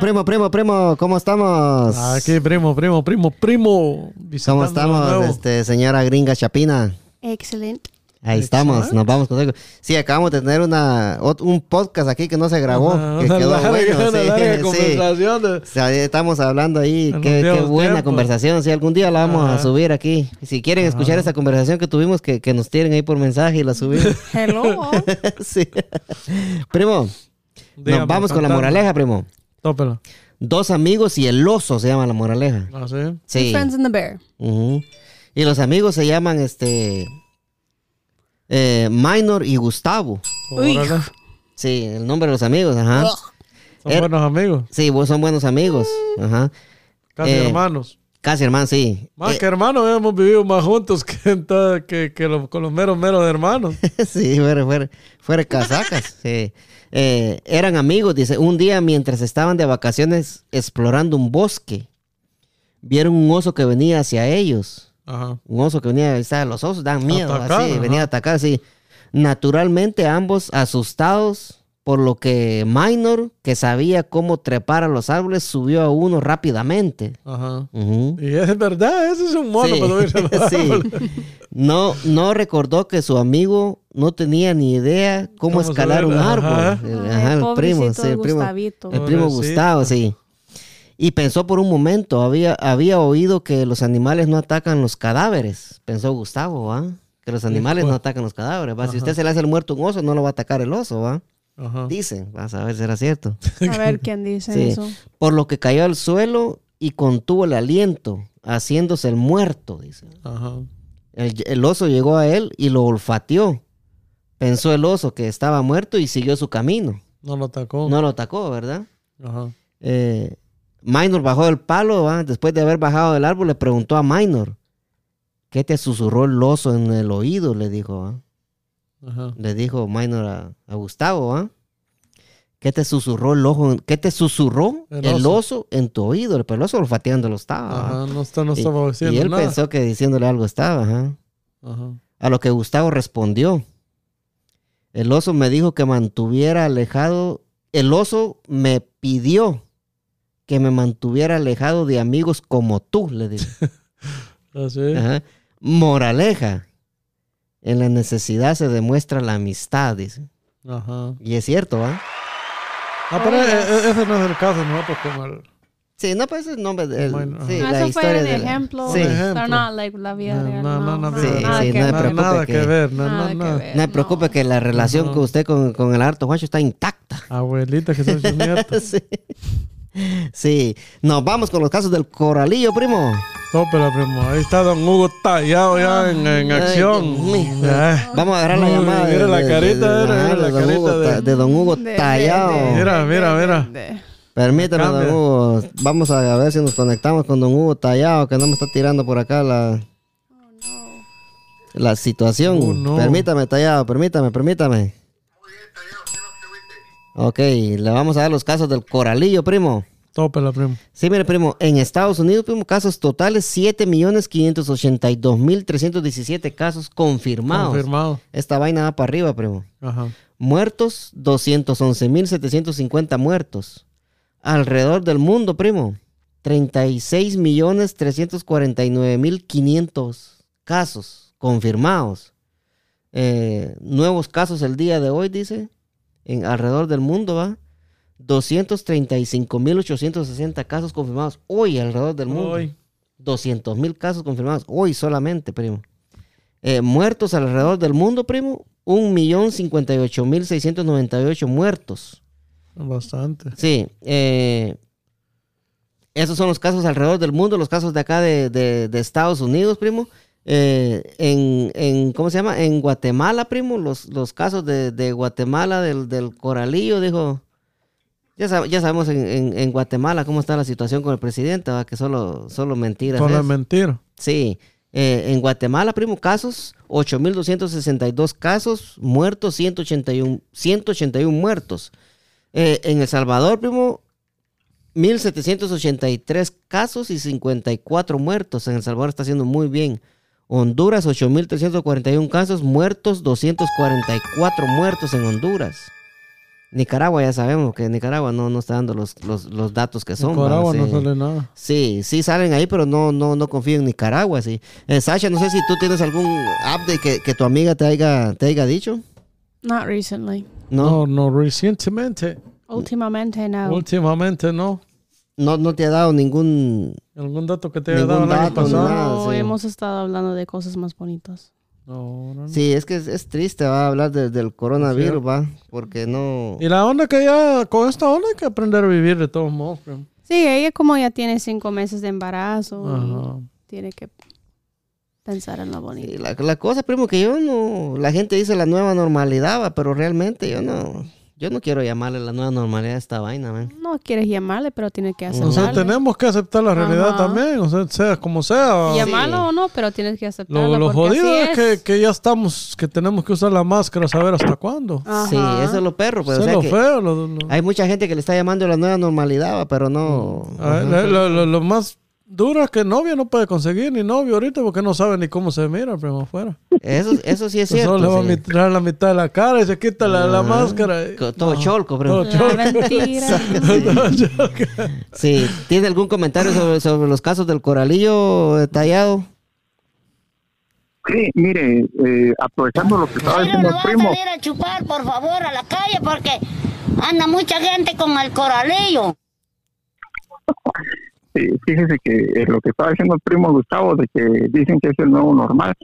primo, primo, primo, ¿cómo estamos? Aquí, primo, primo, primo, primo. ¿Cómo estamos, este, señora gringa Chapina? Excelente. Ahí estamos, nos vamos contigo. Sí, acabamos de tener una, un podcast aquí que no se grabó, que una quedó larga, bueno. una sí, larga sí. conversación de- O sea, estamos hablando ahí, En qué, buena conversación. Si algún día la vamos a subir aquí. Si quieren escuchar esa conversación que tuvimos, que, que nos tiren ahí por mensaje y la subimos. Hello. sí. Primo, Dígame, nos vamos con la moraleja, primo. Tópela. Dos amigos y el oso se llama la moraleja. ¿Ah, sí? Sí. Friends and the Bear. Ujú. Y los amigos se llaman este eh, Minor y Gustavo. Uy. Órale. Sí, el nombre de los amigos, ajá. Son Er- buenos amigos. Sí, vos son buenos amigos. Ajá. Casi Eh, hermanos. Casi hermano, sí. Más Eh, que hermanos, hemos vivido más juntos que, en toda- que, que los- con los meros, meros hermanos. sí, fuera, fuera, fuera casacas. sí. Eh, eran amigos, dice. Un día mientras estaban de vacaciones explorando un bosque, vieron un oso que venía hacia ellos. Ajá. Un oso que venía, ¿sabes? los osos dan miedo, Atacar, así, ajá. venía a atacar, así. Naturalmente, ambos asustados por lo que Minor, que sabía cómo trepar a los árboles, subió a uno rápidamente. Ajá. Y es verdad, ese es un mono Sí, para subirse a los sí. No, no recordó que su amigo no tenía ni idea cómo, ¿Cómo escalar un Ajá. árbol. Ajá, el primo, sí, el primo, Gustavito. el primo. Gustavo, sí. Y pensó por un momento, había, había oído que los animales no atacan los cadáveres. Pensó Gustavo, ¿va? Que los animales no atacan los cadáveres, ¿va? Si usted se le hace el muerto un oso, no lo va a atacar el oso, ¿va? Ajá. Dicen, vas a ver si era cierto. A ver quién dice Sí. eso. Por lo que cayó al suelo y contuvo el aliento, haciéndose el muerto, dice. Ajá. El, el oso llegó a él y lo olfateó. Pensó el oso que estaba muerto y siguió su camino. No lo atacó. No lo atacó, ¿verdad? Ajá. Eh, Minor bajó del palo, ¿va? después de haber bajado del árbol, le preguntó a Minor, ¿qué te susurró el oso en el oído? Le dijo, ¿va? Ajá. le dijo Minor a, a Gustavo, ¿va? ¿Qué te susurró el ojo? ¿Qué te susurró el, El oso. en tu oído? Pero el oso olfateándolo estaba. Ajá. No, está, no Y- estaba y, diciendo él nada. pensó que diciéndole algo estaba, ajá. Ajá. A lo que Gustavo respondió. El oso me dijo que mantuviera alejado. El oso me pidió que me mantuviera alejado de amigos como tú, le dijo. Así. Ajá. Moraleja. En la necesidad se demuestra la amistad, dice. Ajá. Y es cierto. Ah, pero e- e- ese no es el caso, ¿no? Pues como el... Sí, no, pues es el nombre de él. Bueno, sí, Ah, la eso fue la- ejemplo. Sí. Like la vida No, real. no, no, no, Sí, nada sí, que no me nada que que- ver. No, Nada no, que no. ver. No me preocupe que la relación con usted con, con el harto Juancho está intacta. Abuelita que son sus nietos. sí. Sí. Nos vamos con los casos del coralillo, primo. Tópela, primo. Ahí está Don Hugo tallado ya en, en acción. Vamos a agarrar la Uy, llamada. mira la carita, mira la de don carita Hugo, de- don Hugo Tallado. Mira, mira, mira. de- Permítame, don Cambia. Hugo. Vamos a ver si nos conectamos con don Hugo Tallado, que no me está tirando por acá la, la situación. Oh, no. Permítame, Tallado, permítame, permítame. Ok, le vamos a dar los casos del coralillo, primo. Tópela, primo. Sí, mire, primo, en Estados Unidos, primo, casos totales 7.582.317 casos confirmados. Confirmado. Esta vaina va para arriba, primo. Ajá. Muertos, 211.750 muertos. Alrededor del mundo, primo, 36.349.500 casos confirmados. Eh, nuevos casos el día de hoy, dice, en alrededor del mundo, ¿va? 235.860 casos confirmados hoy alrededor del mundo. Hoy. 200.000 casos confirmados hoy solamente, primo. Eh, muertos alrededor del mundo, primo, 1.058.698 muertos. Bastante. Sí, eh, esos son los casos alrededor del mundo, los casos de acá de, de- de Estados Unidos, primo. Eh, en, en, ¿cómo se llama? En Guatemala, primo, los, los casos de, de Guatemala, del, del coralillo, dijo. Ya, sab- ya sabemos en, en- en Guatemala cómo está la situación con el presidente, ¿va? que solo, solo mentiras. Solo es. es mentira. Sí. Eh, en Guatemala, primo, casos, 8.262 casos, muertos, 181, 181 muertos. Eh, en El Salvador, primo, 1.783 casos y 54 muertos. En El Salvador está haciendo muy bien. Honduras, 8.341 casos, muertos, 244 muertos en Honduras. Nicaragua ya sabemos que Nicaragua no, no está dando los, los, los datos que son. Nicaragua no Sí. sale nada. Sí, sí salen ahí, pero no, no, no confío en Nicaragua, sí. Eh, Sasha, no sé si tú tienes algún update que, que tu amiga te haya, te haya dicho. Not recently. No, No, no, recientemente. Últimamente no. Últimamente no. No, no te ha dado ningún... ¿Algún dato que te haya dado el año pasado? nada. No, sí. hemos estado hablando de cosas más bonitas. No, no, no. Sí, es que es, es triste, va a hablar de- del coronavirus, va, porque no... Y la onda que ya, con esta onda hay que aprender a vivir de todos modos. creo. Sí, ella como ya tiene cinco meses de embarazo, Ajá. tiene que pensar en lo Sí, bonito. la, la cosa, primo, que yo no... La gente dice la nueva normalidad, va, pero realmente yo no... Yo no quiero llamarle la nueva normalidad a esta vaina, man. No quieres llamarle, pero tiene que O aceptarle. sea, tenemos que aceptar la realidad Ajá. también, o sea, sea como sea. Llamarlo o no, pero tienes que aceptarlo. Lo, lo jodido así es que, que ya estamos, que tenemos que usar la máscara, saber hasta cuándo. Ajá. Sí, eso es lo perro, pues, Eso o es sea lo que feo. Lo, lo- hay mucha gente que le está llamando la nueva normalidad, pero no... Lo, lo- lo más duro es que novia no puede conseguir ni novio ahorita porque no sabe ni cómo se mira primo afuera. Eso, eso sí es Solo cierto. le va a sí. mirar la mitad de la cara y se quita la, la Ajá. máscara. y- Todo cholco, bro. Todo La choque. mentira. Todo choque. Sí, ¿tiene algún comentario sobre, sobre los casos del coralillo detallado? Sí, mire, eh, aprovechando lo que estaba diciendo no a primo, salir a chupar, por favor, a la calle porque anda mucha gente con el coralillo. sí, fíjese que eh, lo que estaba diciendo el primo Gustavo, de que dicen que es el nuevo normal.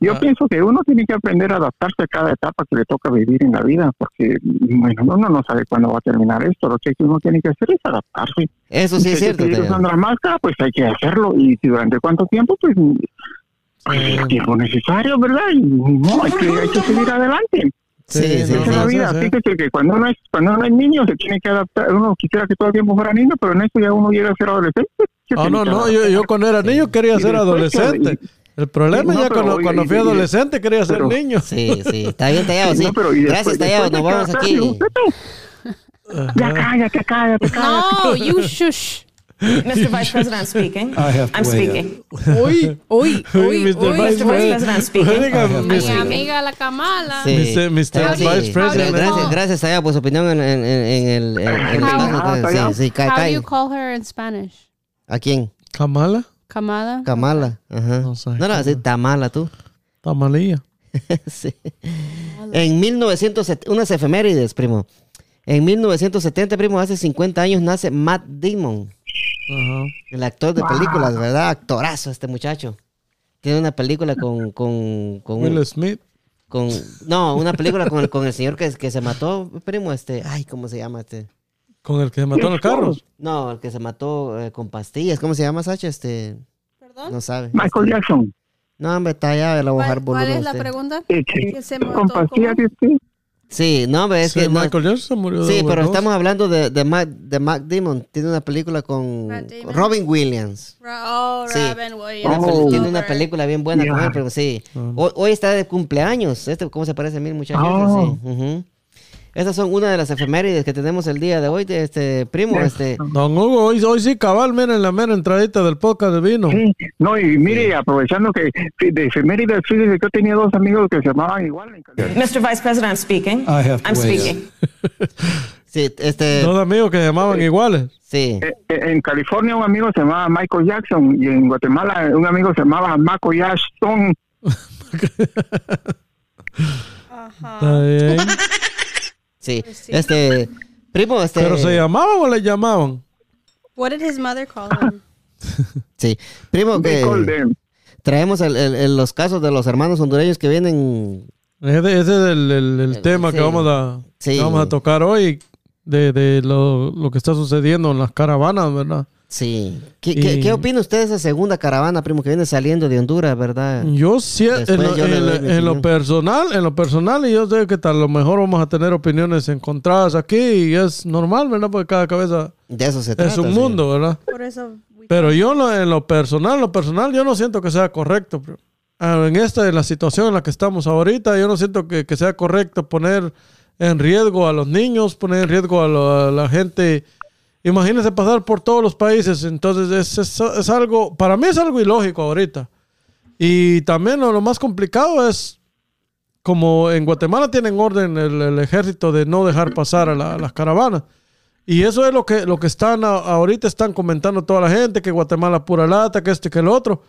Yo Ah. pienso que uno tiene que aprender a adaptarse a cada etapa que le toca vivir en la vida, porque, bueno, uno no sabe cuándo va a terminar esto. Lo que uno tiene que hacer es adaptarse. Eso sí Si es cierto. Teo. usando la máscara, pues hay que hacerlo. Y si durante cuánto tiempo, pues, pues, el tiempo necesario, ¿verdad? Y no, hay que, hay que seguir adelante. Sí, sí, Sí, Esa es la vida. sí. Fíjese que cuando uno es cuando uno es niño se tiene que adaptar. Uno quisiera que todo el tiempo fuera niño, pero en esto ya uno llega a ser adolescente. se tiene no, no, yo, yo cuando era niño quería ser adolescente. El problema Sí, no, ya pero cuando, oye, cuando fui y- adolescente quería ser pero- niño. Sí, sí, está bien tallado, sí. No, pero Gracias, tallado, nos vamos aquí. Ya cállate, cállate, cállate. No, you shush. Mr. Vice President speaking. I have to I'm speaking. Uy, uy, Uy, uy, Mr. uy. Vice Mr. Vice President speaking. Mi Mr. amiga la Kamala. Sí. Mr. Mr. Sí. Vice President. Gracias, gracias, Tallado, por su opinión en, en- en- en el... en- en el How- Tallado. Sí, sí, ca- How do you call her in Spanish? ¿A quién? Kamala, Kamala. Kamala. Ajá. No sé. No, no, sí, Tamala, tú. Tamalía. sí. En 1970, unas efemérides, primo. En 1970, primo, hace 50 años nace Matt Damon, Ajá. el actor de películas, ¿verdad? Actorazo este muchacho. Tiene una película con... con, con un- Will Smith. con no, una película con el, con el señor que, que se mató, primo, este... Ay, ¿cómo se llama este? Con el que se mató en el carro. No, el que se mató eh, con pastillas. ¿Cómo se llama, Sacha? Este... No sabe. Michael Jackson. No, hombre, está allá, le voy a bajar ¿Cuál, es la usted. pregunta? Eh, Que se con pastillas de usted. Sí, no, hombre, es Sí, que... no- Michael Jackson se murió de Sí, pero estamos hablando de, de, Mac, de Mac Damon. Tiene una película con. Robin Williams. Oh, Sí. Robin Williams. Oh. Tiene una película bien buena con Ya. él, pero sí. Ah. Hoy, hoy está de cumpleaños. Este, ¿Cómo se parece a mí, muchachos? Oh. Sí. ujú. Estas son una de las efemérides que tenemos el día de hoy. De este primo, este. Don Hugo, hoy, hoy sí cabal, miren la mera entradita del podcast de vino. Sí, no, y mire, aprovechando que de efemérides, fíjese que yo tenía dos amigos que se llamaban igual. en California. Mr. Vice President speaking. I have to I'm speaking. Sí, este. Dos amigos que se llamaban iguales. Sí. Eh, eh, En California un amigo se llamaba Michael Jackson y en Guatemala un amigo se llamaba Mako Jackson. Está bien. Sí. Pues sí. Este. Primo, este. ¿Pero se llamaban o le llamaban? What did his mother call him? Sí. Primo, que. call them. Traemos el- el- el- los casos de los hermanos hondureños que vienen. Ese, ese es el, el- el tema sí. que vamos a, Sí. que vamos a tocar hoy de, de lo, lo que está sucediendo en las caravanas, ¿verdad? Sí. ¿Qué, qué, Y- qué opina usted de esa segunda caravana, primo, que viene saliendo de Honduras, verdad? Yo sí, en, lo, yo en- en personal, en lo personal, y yo sé que tal, a lo mejor vamos a tener opiniones encontradas aquí y es normal, ¿verdad? Porque cada cabeza De eso se trata. es un sí. mundo, ¿verdad? Por eso. we- Pero yo en lo, en lo personal, lo personal, yo no siento que sea correcto. pero, ah, En esta, en la situación en la que estamos ahorita, yo no siento que, que sea correcto poner en riesgo a los niños, poner en riesgo a, lo- a la gente. Imagínense pasar por todos los países. Entonces es, es- es algo, para mí es algo ilógico ahorita. Y también lo, lo más complicado es como en Guatemala tienen orden el, el ejército de no dejar pasar a, la- a las caravanas. Y eso es lo que, lo que están a- ahorita están comentando toda la gente, que Guatemala pura lata, que este, que el otro.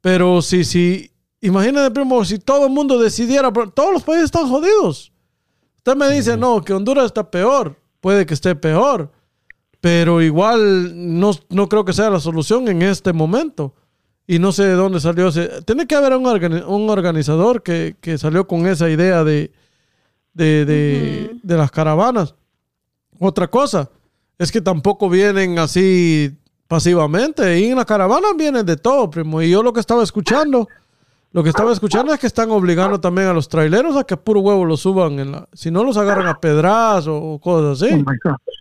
Pero si, si, imagínate, primo, si todo el mundo decidiera, todos los países están jodidos. Usted me dice, no, que Honduras está peor. Puede que esté peor. Pero igual no, no creo que sea la solución en este momento. Y no sé de dónde salió ese. Tiene que haber un, organi- un organizador que, que salió con esa idea de, de, de, de las caravanas. Otra cosa es que tampoco vienen así pasivamente. Y en las caravanas vienen de todo, primo. Y yo lo que estaba escuchando, lo que estaba escuchando es que están obligando también a los traileros a que a puro huevo los suban. En la, si no los agarran a pedras o cosas así.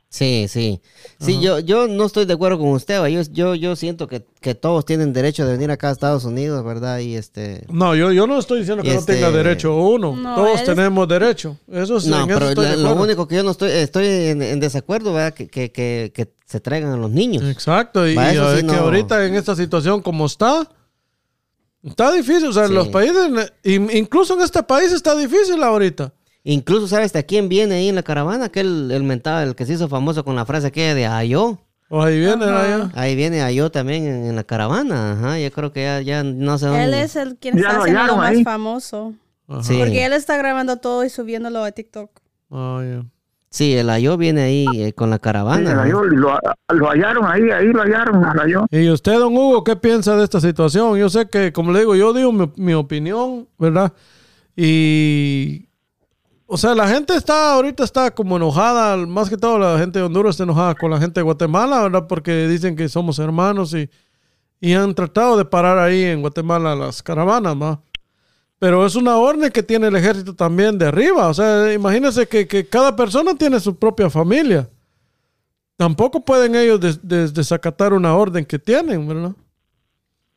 Sí, sí. Sí, yo, yo no estoy de acuerdo con usted. Yo, yo, yo siento que, que todos tienen derecho de venir acá a Estados Unidos, ¿verdad? Y este... No, yo, yo no estoy diciendo que Y no este- tenga derecho uno. No, Todos él- tenemos derecho. Eso sí, No, en eso pero estoy la- de lo acuerdo. único que yo no estoy, estoy en, en desacuerdo, ¿verdad? Que, que, que, que se traigan a los niños. Exacto, y, Va, eso y sí es que no. ahorita en esta situación como está, está difícil. O sea, en Sí. los países, in- incluso en este país está difícil ahorita. Incluso, ¿sabes de quién viene ahí en la caravana? Aquel, el mentado, el que se hizo famoso con la frase aquella de Ayo. O ahí vienen allá. Ahí viene Ayo también en, en la caravana. Ajá, yo creo que ya, ya no sé dónde. Él es el quien Ya está haciendo lo más ahí. famoso. Ajá. Sí. Porque él está grabando todo y subiéndolo a TikTok. Ah, ya. Sí, el Ayo viene ahí eh, con la Sí, caravana. la halló, lo, lo hallaron ahí, ahí lo hallaron, la halló. Y usted, don Hugo, ¿qué piensa de esta situación? Yo sé que, como le digo, yo digo mi, mi opinión, ¿verdad? Y... O sea, la gente está, ahorita está como enojada, más que todo la gente de Honduras está enojada con la gente de Guatemala, ¿verdad? Porque dicen que somos hermanos y, y han tratado de parar ahí en Guatemala las caravanas, ¿va? Pero es una orden que tiene el ejército también de arriba. O sea, imagínense que, que cada persona tiene su propia familia. Tampoco pueden ellos des- des- desacatar una orden que tienen, ¿verdad?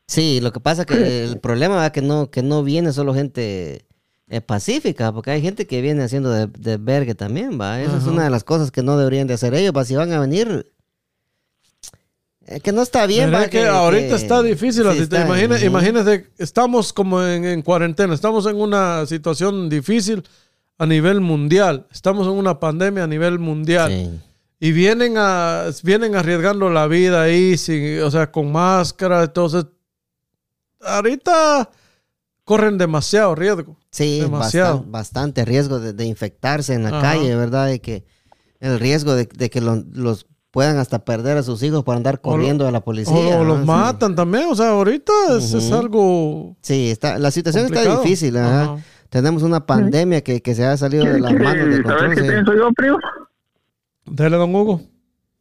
Sí, lo que pasa que el problema es que no, que no viene solo gente eh, pacífica, porque hay gente que viene haciendo de, de vergue también, va. Esa es una de las cosas que no deberían de hacer ellos, va. Si van a venir, eh, que no está bien, es que, ahorita está difícil sí, está-. Imagínese, estamos como en, en cuarentena, estamos en una situación difícil a nivel mundial. Estamos en una pandemia a nivel mundial. Sí. Y vienen a vienen arriesgando la vida ahí, sin, o sea, con máscara. Entonces, ahorita corren demasiado riesgo. Sí, Demasiado. bastan- bastante riesgo de, de infectarse en la Ajá. calle, ¿verdad? De que el riesgo de, de que lo- los puedan hasta perder a sus hijos por andar corriendo de la policía. O, o los ¿no? Sí. matan también. O sea, ahorita es, es Ujú. algo. Sí, está, la situación Complicado. está difícil. ajá. Ajá. Tenemos una pandemia que, que se ha salido de ¿Quiere, las manos de quiere saber control. qué sí. pienso yo, primo? Dele, don Hugo.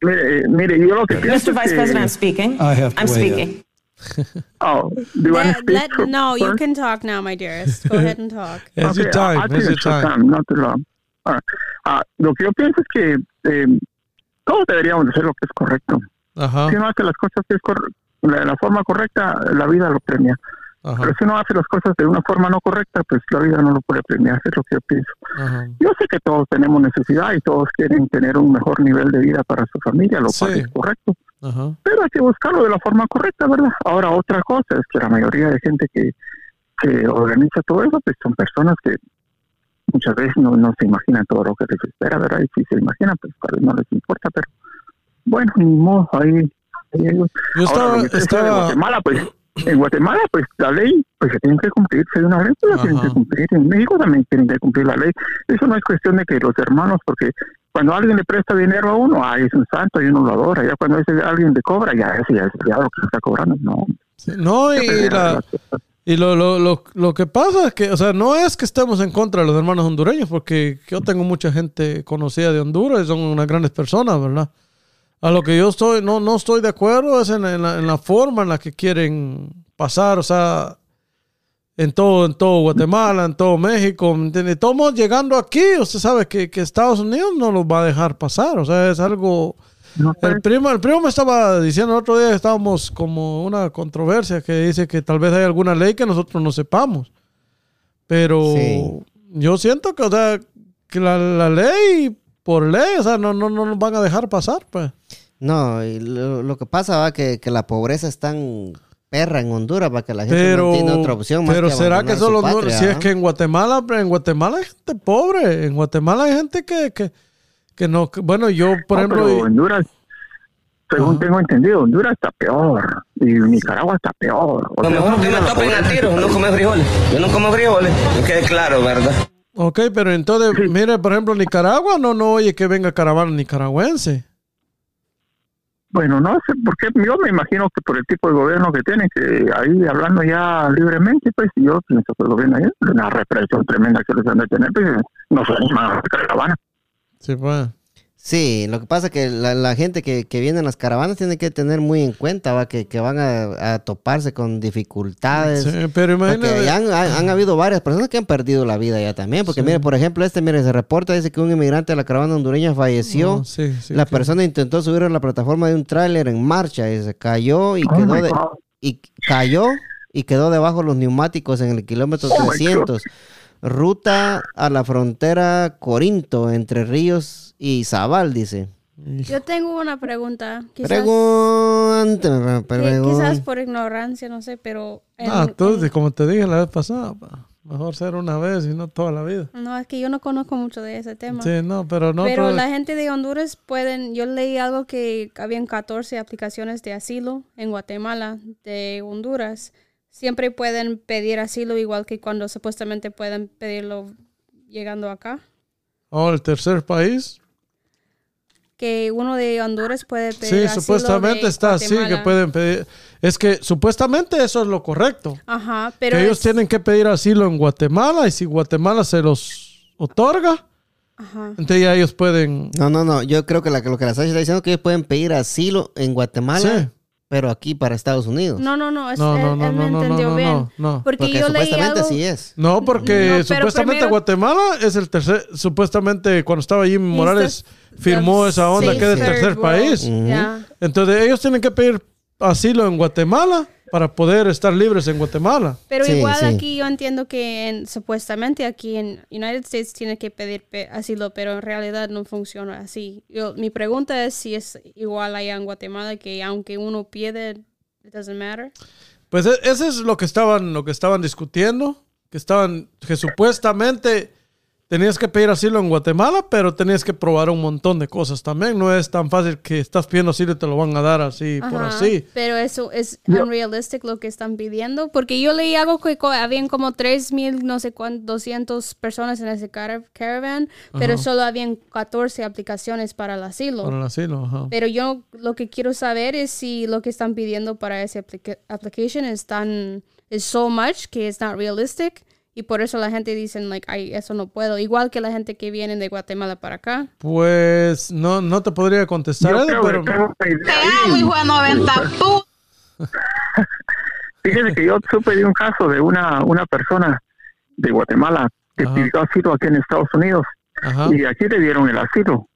Mire, eh, mire, yo lo que pienso Mr. es Vice que... President speaking. I have to I'm speaking. Oh, do you want to Let- speak let- no, you first? can talk now, my dearest. Go ahead and talk. It's your Okay, time. I- I it's your your time. time, not too long. All right. Ah, lo que yo pienso es que eh, todos deberíamos de hacer lo que es correcto. Ajá. Si uno hace las cosas que es cor- la, la forma correcta, la vida lo premia. Ajá. Pero si uno hace las cosas de una forma no correcta, pues la vida no lo puede premiar. Es lo que yo pienso. Ajá. Yo sé que todos tenemos necesidad y todos quieren tener un mejor nivel de vida para su familia, lo cual Sí. es correcto. Ajá. Pero hay que buscarlo de la forma correcta, ¿verdad? Ahora, otra cosa es que la mayoría de gente que, que organiza todo eso, pues son personas que muchas veces no, no se imaginan todo lo que les espera, ¿verdad? Y si se imaginan, pues tal vez no les importa, pero bueno, ni modo, ahí... ahí hay- Yo Ahora, estaba, en Guatemala, pues, en Guatemala, pues, la ley, pues, se tiene que cumplir, si hay una ley, pues, la tienen que cumplir. En México también tienen que cumplir la ley. Eso no es cuestión de que los hermanos, porque cuando alguien le presta dinero a uno, ay, es un santo y uno lo adora. Ya cuando ese alguien le cobra, ya ese ya es ya lo que está cobrando. No. no, y, la, y lo, lo, lo, lo que pasa es que, o sea, no es que estemos en contra de los hermanos hondureños, porque yo tengo mucha gente conocida de Honduras y son unas grandes personas, ¿verdad? A lo que yo estoy, no, no estoy de acuerdo es en, en la, forma en la que quieren pasar, o sea, en todo, en todo Guatemala, en todo México, ¿me entiende? Estamos llegando aquí, usted sabe que, que Estados Unidos no los va a dejar pasar, o sea, es algo... No. El primo, el primo me estaba diciendo el otro día que estábamos como una controversia que dice que tal vez hay alguna ley que nosotros no sepamos. Pero Sí. yo siento que, o sea, que la, la ley, por ley, o sea, no, no, no nos van a dejar pasar, pues. No, y lo, lo que pasa va que, que la pobreza es tan, perra en Honduras para que la gente Pero, no tiene otra opción más pero que será que solo no- patria, si es que en Guatemala, en Guatemala hay gente pobre, en Guatemala hay gente que, que, que no, que- bueno, yo por No, ejemplo, pero Honduras, según Ajá. tengo entendido, Honduras está peor. Y Nicaragua está peor. O Lo sea, mejor que me topen a no comer frijoles. Yo no como frijoles, que quede claro, ¿verdad? ok, pero entonces, mire, por ejemplo, Nicaragua no, no oye que venga caravana nicaragüense. Bueno, no sé por qué. Yo me imagino que por el tipo de gobierno que tienen, que ahí hablando ya libremente, pues yo pienso que el gobierno ahí, una represión tremenda que les han de tener, pues no se animan a caravana. Sí, pues. Sí, lo que pasa es que la, la gente que, que viene en las caravanas tiene que tener muy en cuenta ¿va? Que, que van a, a toparse con dificultades. Sí, pero Porque imagínate. ya han, han- han habido varias personas que han perdido la vida ya también. Porque mire, por ejemplo, este, mire, se reporta, dice que un inmigrante de la caravana hondureña falleció. No, sí, sí, la persona intentó subir a la plataforma de un tráiler en marcha y se cayó y Oh quedó de- y cayó y quedó debajo de los neumáticos en el kilómetro Oh my 300. Ruta a la frontera Corinto, entre Ríos y Zabal, dice. Yo tengo una pregunta. Quizás, Pregúntame, pregun- quizás por ignorancia, no sé, pero... en- Ah, tú, en- como te dije la vez pasada, pa, mejor ser una vez y no toda la vida. no, es que yo no conozco mucho de ese tema. Sí, no, pero no. Pero la gente de Honduras pueden, yo leí algo que habían 14 aplicaciones de asilo en Guatemala de Honduras. Siempre pueden pedir asilo igual que cuando supuestamente pueden pedirlo llegando acá. Oh, el tercer país. Que uno de Honduras puede pedir Sí, asilo supuestamente de está así, que pueden pedir. Es que supuestamente eso es lo correcto. Ajá, pero que ellos es- tienen que pedir asilo en Guatemala y si Guatemala se los otorga, Ajá. entonces ya ellos pueden. No, no, no. Yo creo que la, lo que la Sasha está diciendo es que ellos pueden pedir asilo en Guatemala, Sí. Pero aquí para Estados Unidos. No, no, no, es- No, él, no, no, él no, me no, no, entendió no, bien. no, no. Porque, Porque yo leí supuestamente algo... sí es. No, porque No, pero supuestamente primero- Guatemala es el tercer. Supuestamente cuando estaba Jimmy Morales the- firmó the esa onda que es el tercer world. país. Entonces ellos tienen que pedir asilo en Guatemala para poder estar libres en Guatemala. Pero Sí, igual sí. aquí yo entiendo que en- supuestamente aquí en United States tiene que pedir pe- asilo, pero en realidad no funciona así. Yo, mi pregunta es si es igual allá en Guatemala, que aunque uno pide, it doesn't matter. Pues e- ese es lo que estaban, lo que estaban discutiendo, que estaban, que supuestamente tenías que pedir asilo en Guatemala, pero tenías que probar un montón de cosas también. No es tan fácil que estás pidiendo asilo y te lo van a dar así por así. Pero eso es unrealistic lo que están pidiendo, porque yo leí algo que habían como 3.000, no sé cuántos, 200 personas en ese cara- caravan, pero solo habían 14 aplicaciones para el asilo. Para el asilo, ajá. Pero yo lo que quiero saber es si lo que están pidiendo para ese aplica- application es tan es so much que es not realistic y por eso la gente dice like ay eso no puedo igual que la gente que viene de Guatemala para acá Pues no, no te podría contestar Yo creo pero que tengo una idea ahí. Fíjese que yo supe de un caso de una, una persona de Guatemala que Ajá. pidió asilo aquí en Estados Unidos ajá. y aquí le dieron el asilo.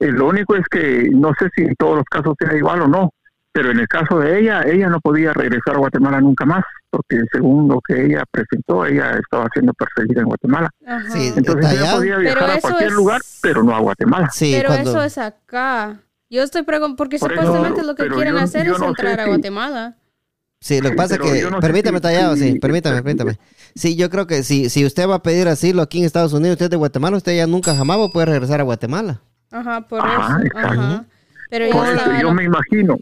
Eh, lo único es que no sé si en todos los casos sea igual o no, pero en el caso de ella, ella no podía regresar a Guatemala nunca más, porque según lo que ella presentó, ella estaba siendo perseguida en Guatemala. Ajá. Sí, Entonces ella podía viajar a eso cualquier es- lugar, pero no a Guatemala. Sí, pero cuando- eso es acá yo estoy preguntando porque Por eso, supuestamente lo que quieren yo- hacer yo es no entrar a si- Guatemala Sí, lo que Sí, pasa es que, yo no permítame, si- tallado, sí, permítame, permítame. Sí, yo creo que si, si usted va a pedir asilo aquí en Estados Unidos, usted es de Guatemala, usted ya nunca jamás va a poder regresar a Guatemala. ajá por Ajá, eso ajá pero yo Por eso estaba- yo me imagino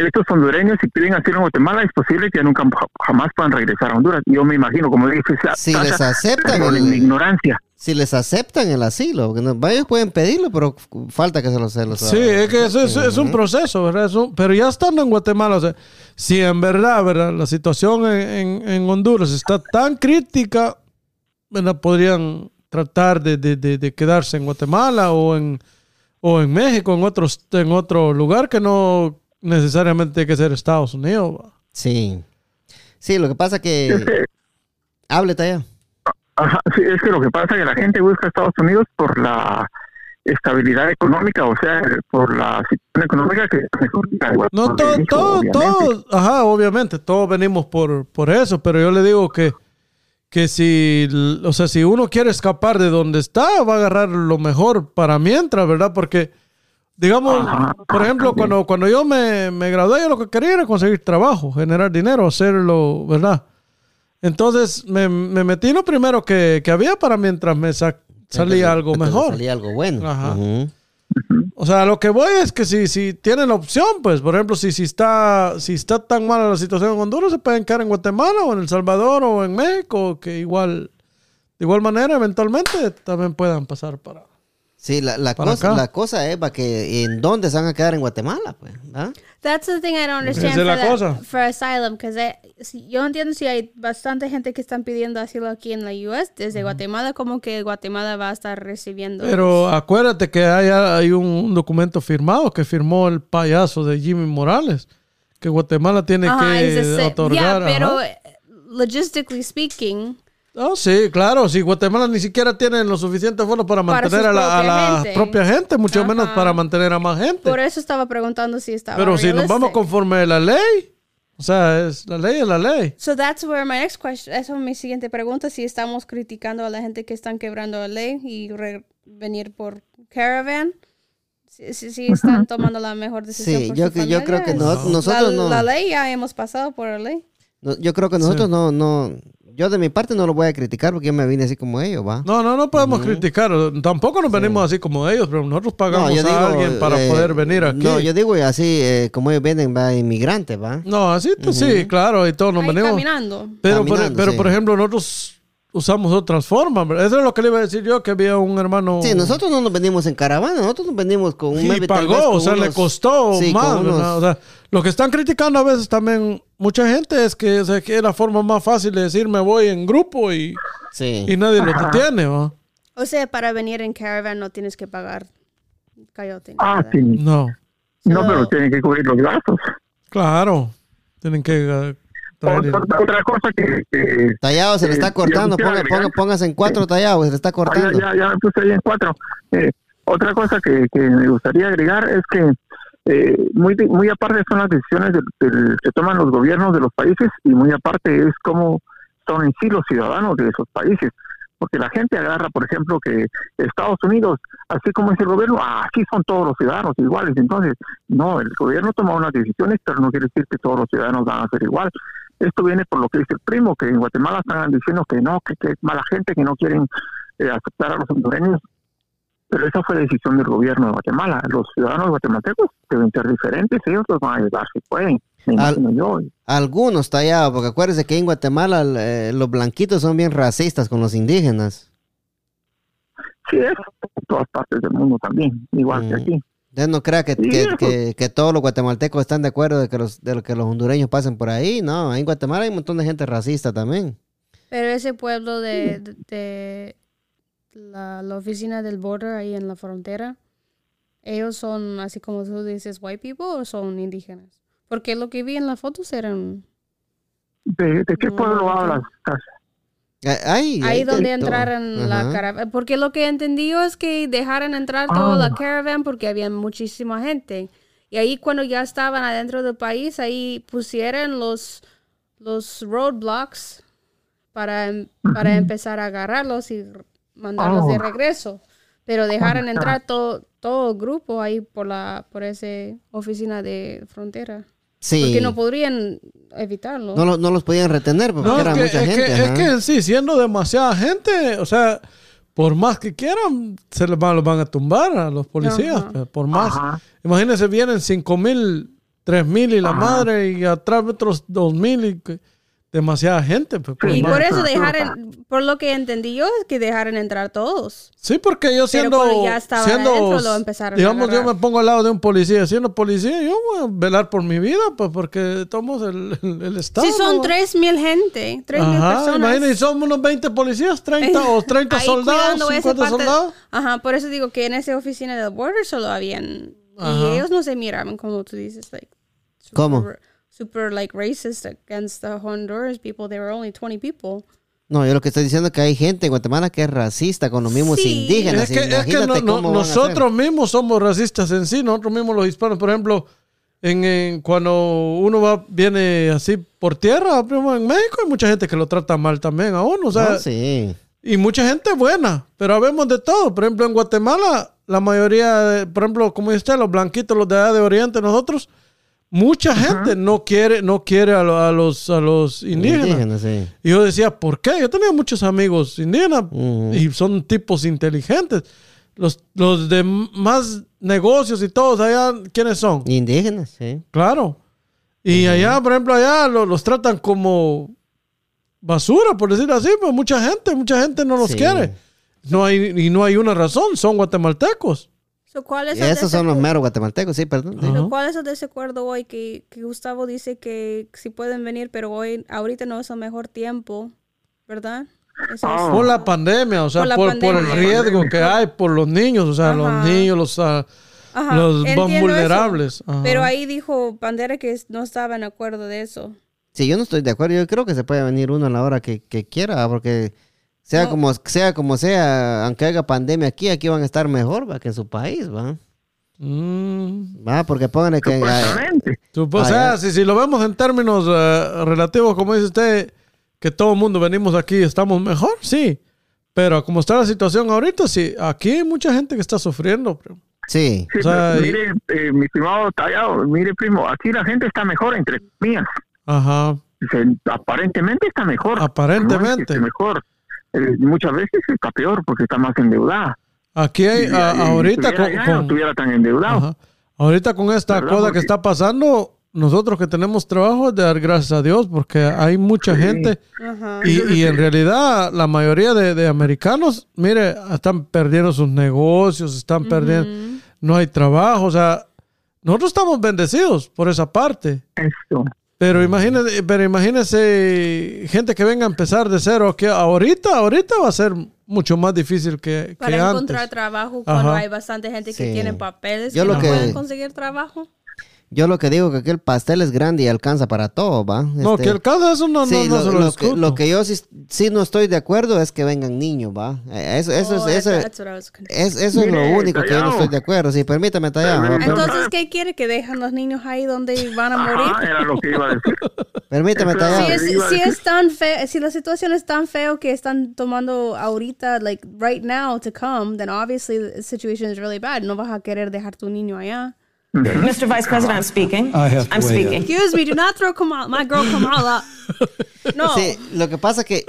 estos hondureños, si piden asilo en Guatemala, es posible que nunca jamás puedan regresar a Honduras. Yo me imagino, como dije, Si les aceptan el- en ignorancia. Si les aceptan el asilo, porque no- ellos pueden pedirlo, pero falta que se los... Se los Sí, es que eso es, es un proceso, ¿verdad? Es un- pero ya estando en Guatemala, o sea, si en verdad, ¿verdad? La situación en, en- en Honduras está tan crítica, ¿verdad? Podrían tratar de, de- de- de quedarse en Guatemala o en, o en México, en, otros, en otro lugar que no necesariamente tiene que ser Estados Unidos. ¿va? Sí. Sí, lo que pasa Es que... que, Hable, Taya. ajá, sí, es que lo que pasa es que la gente busca Estados Unidos por la estabilidad económica, o sea, por la situación económica que que No, Guatemala, todo, México, todo, obviamente. todo, ajá, obviamente, todos venimos por, por eso, pero yo le digo que, que si, o sea, si uno quiere escapar de donde está, va a agarrar lo mejor para mientras, ¿verdad? Porque Digamos, Ajá, por ejemplo, también. cuando, cuando yo me, me gradué, yo lo que quería era conseguir trabajo, generar dinero, hacerlo, ¿verdad? Entonces me, me metí en lo primero que, que había para mientras me sa- salía algo mejor. Salía algo bueno. Ajá. Ujú. O sea, lo que voy es que si, si tienen la opción, pues, por ejemplo, si, si, está, si está tan mala la situación en Honduras, se pueden quedar en Guatemala o en El Salvador o en México, que igual, de igual manera, eventualmente también puedan pasar para... Sí, la, la cosa, la cosa es para que en dónde se van a quedar en Guatemala, pues. ¿ah? That's the thing I don't understand for, la that- cosa. for asylum, because yo entiendo si hay bastante gente que están pidiendo asilo aquí en la US, desde Guatemala, como que Guatemala va a estar recibiendo. Pero acuérdate que hay, hay un, un documento firmado que firmó el payaso de Jimmy Morales, que Guatemala tiene Ajá, que es ese- otorgar. yeah, pero ajá. eh, logistically speaking, Oh, sí, claro. Si Guatemala ni siquiera tiene los suficientes fondos para Para mantener su a la, a propia la gente. propia gente, mucho Ajá. menos para mantener a más gente. por eso estaba preguntando si estaba Pero si nos vamos conforme a la ley, o sea, es, la ley es la ley. So that's where my next question, esa es mi siguiente pregunta, si estamos criticando a la gente que están quebrando la ley y re- venir por caravan, si, si, si están tomando la mejor decisión Sí, por yo su que- yo creo que no- nosotros la, no. La ley ya hemos pasado por la ley. No, yo creo que nosotros no, no, yo de mi parte no lo voy a criticar porque yo me vine así como ellos, va. No, no, no podemos criticar. Tampoco nos venimos así como ellos, pero nosotros pagamos No, a alguien para eh, poder venir aquí. No, yo digo así, eh, como ellos vienen, va, inmigrantes, va. No, así pues, sí, claro, y todos nos Ahí venimos. caminando. Pero, por, Caminando, pero sí. por ejemplo, nosotros usamos otras formas. ¿verdad? Eso es lo que le iba a decir yo, que había un hermano... Sí, nosotros no nos venimos en caravana, nosotros nos venimos con un y maybe tal vez pagó, con o sea, le costó sí, más. unos- ¿verdad? O sea, lo que están criticando a veces también mucha gente es que, o sea, que es la forma más fácil de decir me voy en grupo y, sí. y nadie lo detiene, ¿va? O sea, para venir en caravan no tienes que pagar coyote. Ah, sí. No, No, pero tienen que cubrir los gastos. claro. Tienen que eh, traer... Otra, otra cosa que, que- Tallado se le Eh, está cortando, ponga, póngase en cuatro tallados, se le está Ah, cortando. ya, ya, ya me puse ahí en cuatro. Eh, otra cosa que, que me gustaría agregar es que eh, muy de- muy aparte son las decisiones del- del- que toman los gobiernos de los países y muy aparte es cómo son en sí los ciudadanos de esos países. Porque la gente agarra, por ejemplo, que Estados Unidos, así como es el gobierno, así son todos los ciudadanos iguales. Entonces, no, el gobierno toma unas decisiones, pero no quiere decir que todos los ciudadanos van a ser igual. Esto viene por lo que dice el primo, que en Guatemala están diciendo que no, que, que es mala gente, que no quieren eh, aceptar a los hondureños. Pero esa fue decisión del gobierno de Guatemala. Los ciudadanos guatemaltecos deben ser diferentes, ellos los van a ayudar si pueden, me Al- yo. Algunos tallados, porque acuérdense que en Guatemala eh, los blanquitos son bien racistas con los indígenas. Sí, es en todas partes del mundo también, igual que Mm. aquí. Entonces no crea que, Sí, que, que- que todos los guatemaltecos están de acuerdo de que los, de que los hondureños pasen por ahí. No, en Guatemala hay un montón de gente racista también. Pero ese pueblo de, de- de la, la oficina del border ahí en la frontera, ellos son así como tú dices, white people o son indígenas. Porque lo que vi en las fotos eran ¿De, de qué pueblo no, hablas? Ah, Ahí, ahí de donde todo. entraran la caravana. Porque lo que entendí yo es que dejaran entrar toda la Ah. caravan porque había muchísima gente. Y ahí cuando ya estaban adentro del país, ahí pusieron los, los roadblocks para, em- para empezar a agarrarlos y mandarlos de Oh. regreso. Pero dejaron ya. entrar todo, todo grupo ahí por la por esa oficina de frontera. Sí. Porque no podrían evitarlo. No, no los podían retener porque No, era es que, mucha es, gente. que, es que sí, siendo demasiada gente, o sea, por más que quieran, se les van, los van a tumbar a los policías. Ajá. pues, Por más. Ajá. Imagínense, vienen cinco mil, tres mil y la Ajá. madre, y atrás otros dos mil y que- demasiada gente. pues, por Y más. por eso dejaron, por lo que entendí yo, es que dejaron entrar todos. Sí, porque yo Pero siendo. cuando ya estaban siendo adentro, lo empezaron a digamos, yo agarrar. me pongo al lado de un policía. Siendo policía, yo voy a velar por mi vida, pues porque somos el, el, el Estado. Si son ¿no? tres mil gente, tres mil personas. imagínate, y somos unos 20 policías, 30 o 30 ahí soldados, cuidando esa 50 parte- soldados. Ajá, por eso digo que en esa oficina del border solo habían. Ajá. Y ellos no se miraban como tú dices, like. ¿Cómo? Super, like, racist against the Honduras people. There were only 20 people. No, yo lo que estoy diciendo es que hay gente en Guatemala que es racista con los mismos Sí. indígenas. Es que, es que no- nosotros mismos somos racistas en sí, nosotros mismos los hispanos, por ejemplo, en, en- cuando uno va viene así por tierra, en México hay mucha gente que lo trata mal también a uno, o sea, No, sí. Y mucha gente buena, pero habemos de todo. Por ejemplo, en Guatemala, la mayoría, de- por ejemplo, como dice usted, los blanquitos, los de allá de Oriente, nosotros, mucha gente no quiere, no quiere a, lo- a los, a los indígenas. Indígenas, sí. Y yo decía, ¿por qué? Yo tenía muchos amigos indígenas y son tipos inteligentes. Los, los de más negocios y todos allá, ¿quiénes son? Indígenas, sí. Claro. Y allá, por ejemplo, allá lo- los tratan como basura, por decirlo así, pues mucha gente, mucha gente no los Sí. quiere. No hay, y no hay una razón, son guatemaltecos. So, ¿cuál es Y el esos son los meros guatemaltecos, sí, perdón. sí. Ajá. so, ¿Cuál es el desacuerdo hoy que, que Gustavo dice que sí pueden venir, pero hoy, ahorita no es el mejor tiempo, ¿verdad? Eso es-. Por la pandemia, o sea, Por por, por el riesgo que hay por los niños, o sea, los niños, los, ah, Ajá, los más entiendo eso. vulnerables. Pero ahí dijo Bandera que no estaba en acuerdo de eso. Sí, yo no estoy de acuerdo. Yo creo que se puede venir uno a la hora que, que quiera, porque sea No. como sea como sea, aunque haya pandemia aquí, aquí van a estar mejor ¿va? que en su país, ¿va? Mm. ¿Va? Porque pónganle que... o sea, si, si lo vemos en términos eh, relativos, como dice usted, que todo el mundo venimos aquí y estamos mejor, sí. Pero como está la situación ahorita, sí, aquí hay mucha gente que está sufriendo. pero- sí, Sí, O sea, pero y- mire, eh, mi estimado Tallado, mire, primo, aquí la gente está mejor, entre mías. Ajá. aparentemente está mejor. Aparentemente. No es que esté mejor. Eh, muchas veces está peor porque está más endeudada. Aquí hay, Si- a- si ahorita estuviera con, allá, con- no estuviera tan endeudado. ajá. ahorita con esta ¿Verdad? cosa que está pasando, nosotros que tenemos trabajo es de dar gracias a Dios porque hay mucha Sí. gente Ajá. y, y en realidad la mayoría de, de americanos, mire, están perdiendo sus negocios, están perdiendo, no hay trabajo, o sea, nosotros estamos bendecidos por esa parte. Eso. Pero imagínese, pero imagínese gente que venga a empezar de cero, que ahorita, ahorita va a ser mucho más difícil que, que Para encontrar antes. trabajo cuando Ajá. hay bastante gente que tiene papeles Yo que lo no que- pueden conseguir trabajo. Yo lo que digo que aquí el pastel es grande y alcanza para todo, ¿va? No, Este, que el caso de eso no, sí, no, no lo, se lo, lo que, discuto. lo que yo sí, sí no estoy de acuerdo es que vengan niños, ¿va? Eh, Eso, eso, Oh, es, eso, was con- es, eso es lo único que yo no Tallado. estoy de acuerdo. Sí, permítame, Tallado. ¿va? Entonces, ¿qué quiere? ¿Que dejan los niños ahí donde van a morir? Ajá, era lo que iba a decir. Permítame, Eso- Tallado. Si es, si es tan feo, si la situación es tan feo que están tomando ahorita, like right now to come, then obviously the situation is really bad. No vas a querer dejar tu niño allá. Mr. Vice President, I'm speaking. I have to I'm weigh in. speaking. Excuse me, do not throw Kamala, my girl Kamala. No. Sí, lo que pasa que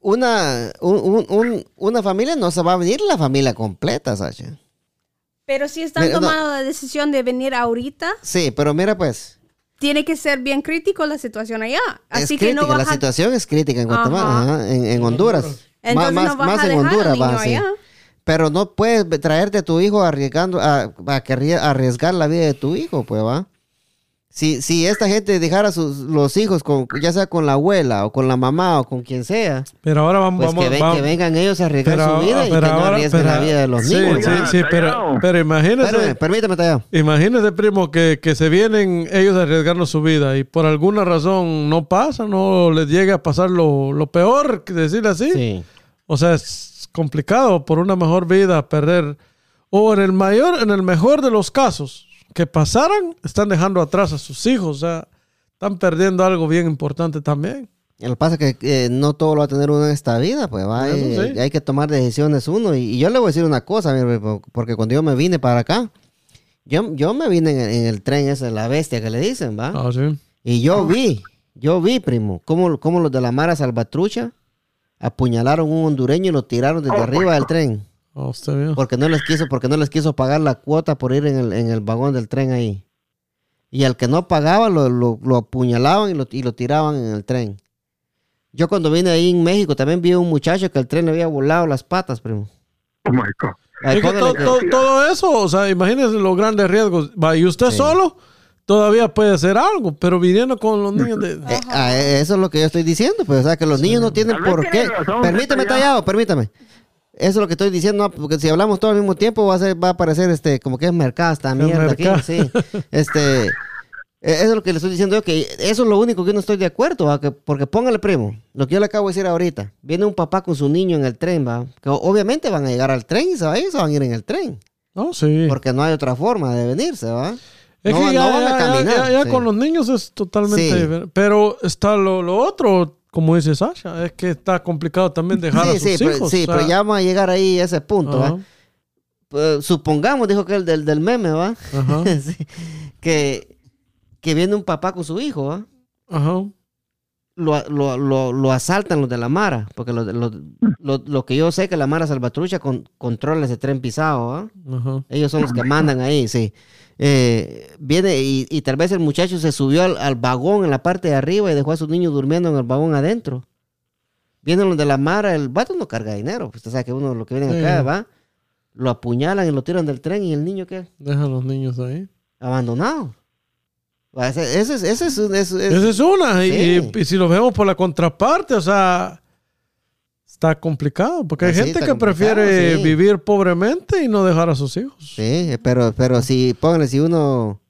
una, un- un- un- una familia no se va a venir la familia completa, Sasha. Pero si están Mira, no. tomando la decisión de venir ahorita, Sí, pero mira pues, tiene que ser bien crítico la situación allá. Así es que crítica, no vas la a... situación es crítica en Guatemala, Ajá. ajá, en, en Honduras. Entonces más no vas más a en dejar al Honduras niño va, sí. allá. Pero no puedes traerte a tu hijo arriesgando, a, a que arrie- arriesgar la vida de tu hijo, pues va. Si, si esta gente dejara sus, los hijos, con, ya sea con la abuela o con la mamá o con quien sea, Pero ahora vamos, pues vamos, que, ven- vamos- que vengan ellos a arriesgar pero- su vida y que no arriesguen pero- la vida de los sí, niños. Sí, pero, pero imagínese, Espérame, Tallado. imagínese, primo, que, que se vienen ellos arriesgando su vida y por alguna razón no pasa, no les llega a pasar lo, lo peor, que decirle así. Sí. O sea, es complicado por una mejor vida perder. O en el mayor, en el mejor de los casos que pasaran, están dejando atrás a sus hijos. O sea, están perdiendo algo bien importante también. Lo que pasa es que eh, no todo lo va a tener uno en esta vida, pues va, y- sí. hay que tomar decisiones uno. Y, y yo le voy a decir una cosa, porque cuando yo me vine para acá, yo, yo me vine en, el- en el tren ese, la bestia que le dicen, va. Ah, sí. Y yo vi, yo vi, primo, cómo, cómo los de la Mara Salvatrucha apuñalaron a un hondureño y lo tiraron desde arriba del tren. Usted vio. Porque no les quiso, porque no les quiso pagar la cuota por ir en el, en el vagón del tren ahí. Y al que no pagaba lo, lo- lo apuñalaban y lo, y lo tiraban en el tren. Yo cuando vine ahí en México también vi a un muchacho que el tren le había volado las patas, primo. Oh my God. Ay, Es que todo eso, o sea, imagínense los grandes riesgos. Va, y usted Sí. solo todavía puede hacer algo, pero viniendo con los niños de... Eh, ah, eh, eso es lo que yo estoy diciendo, pues, o sea, que los niños no tienen por qué. razón, permítame, tallado, permítame. Eso es lo que estoy diciendo, no, porque si hablamos todo al mismo tiempo va a ser, va a aparecer este, como que es mercado esta mierda aquí, sí. Este, eh, eso es lo que le estoy diciendo yo, que eso es lo único que no estoy de acuerdo, ¿va? que, porque póngale primo, lo que yo le acabo de decir ahorita, viene un papá con su niño en el tren, va, que obviamente van a llegar al tren y se, va- ellos se van a ir en el tren, No, sí. porque no hay otra forma de venirse, ¿va? Es no, que no ya, van a ya- ya- caminar, ya sí. con los niños es totalmente Sí. diferente. Pero está lo, lo otro, como dice Sasha, es que está complicado también dejar a Sí, sus sí, pero, hijos. sí o sea, pero ya vamos a llegar ahí a ese punto, Pues, supongamos, dijo que el del, del meme, ¿va? ajá, Sí, que, que viene un papá con su hijo, ¿va? ajá. Lo, lo, lo, lo asaltan los de la Mara, porque lo, lo, lo, lo que yo sé que la Mara Salvatrucha con, controla ese tren pisado, ¿va? Ellos son los que mandan ahí, sí. Eh, viene y, y tal vez el muchacho se subió al, al vagón en la parte de arriba y dejó a su niño durmiendo en el vagón adentro. Vienen los de la Mara, el vato no carga dinero. pues, Usted sabe que uno lo que vienen Sí. acá, va, lo apuñalan y lo tiran del tren y el niño qué? Deja a los niños ahí. Abandonado. Es- es, es- es- Esa es una. Sí. Y, y si lo vemos por la contraparte, o sea, está complicado. Porque hay sí, gente que prefiere sí. vivir pobremente y no dejar a sus hijos. Sí, pero, pero si, póngale, si uno...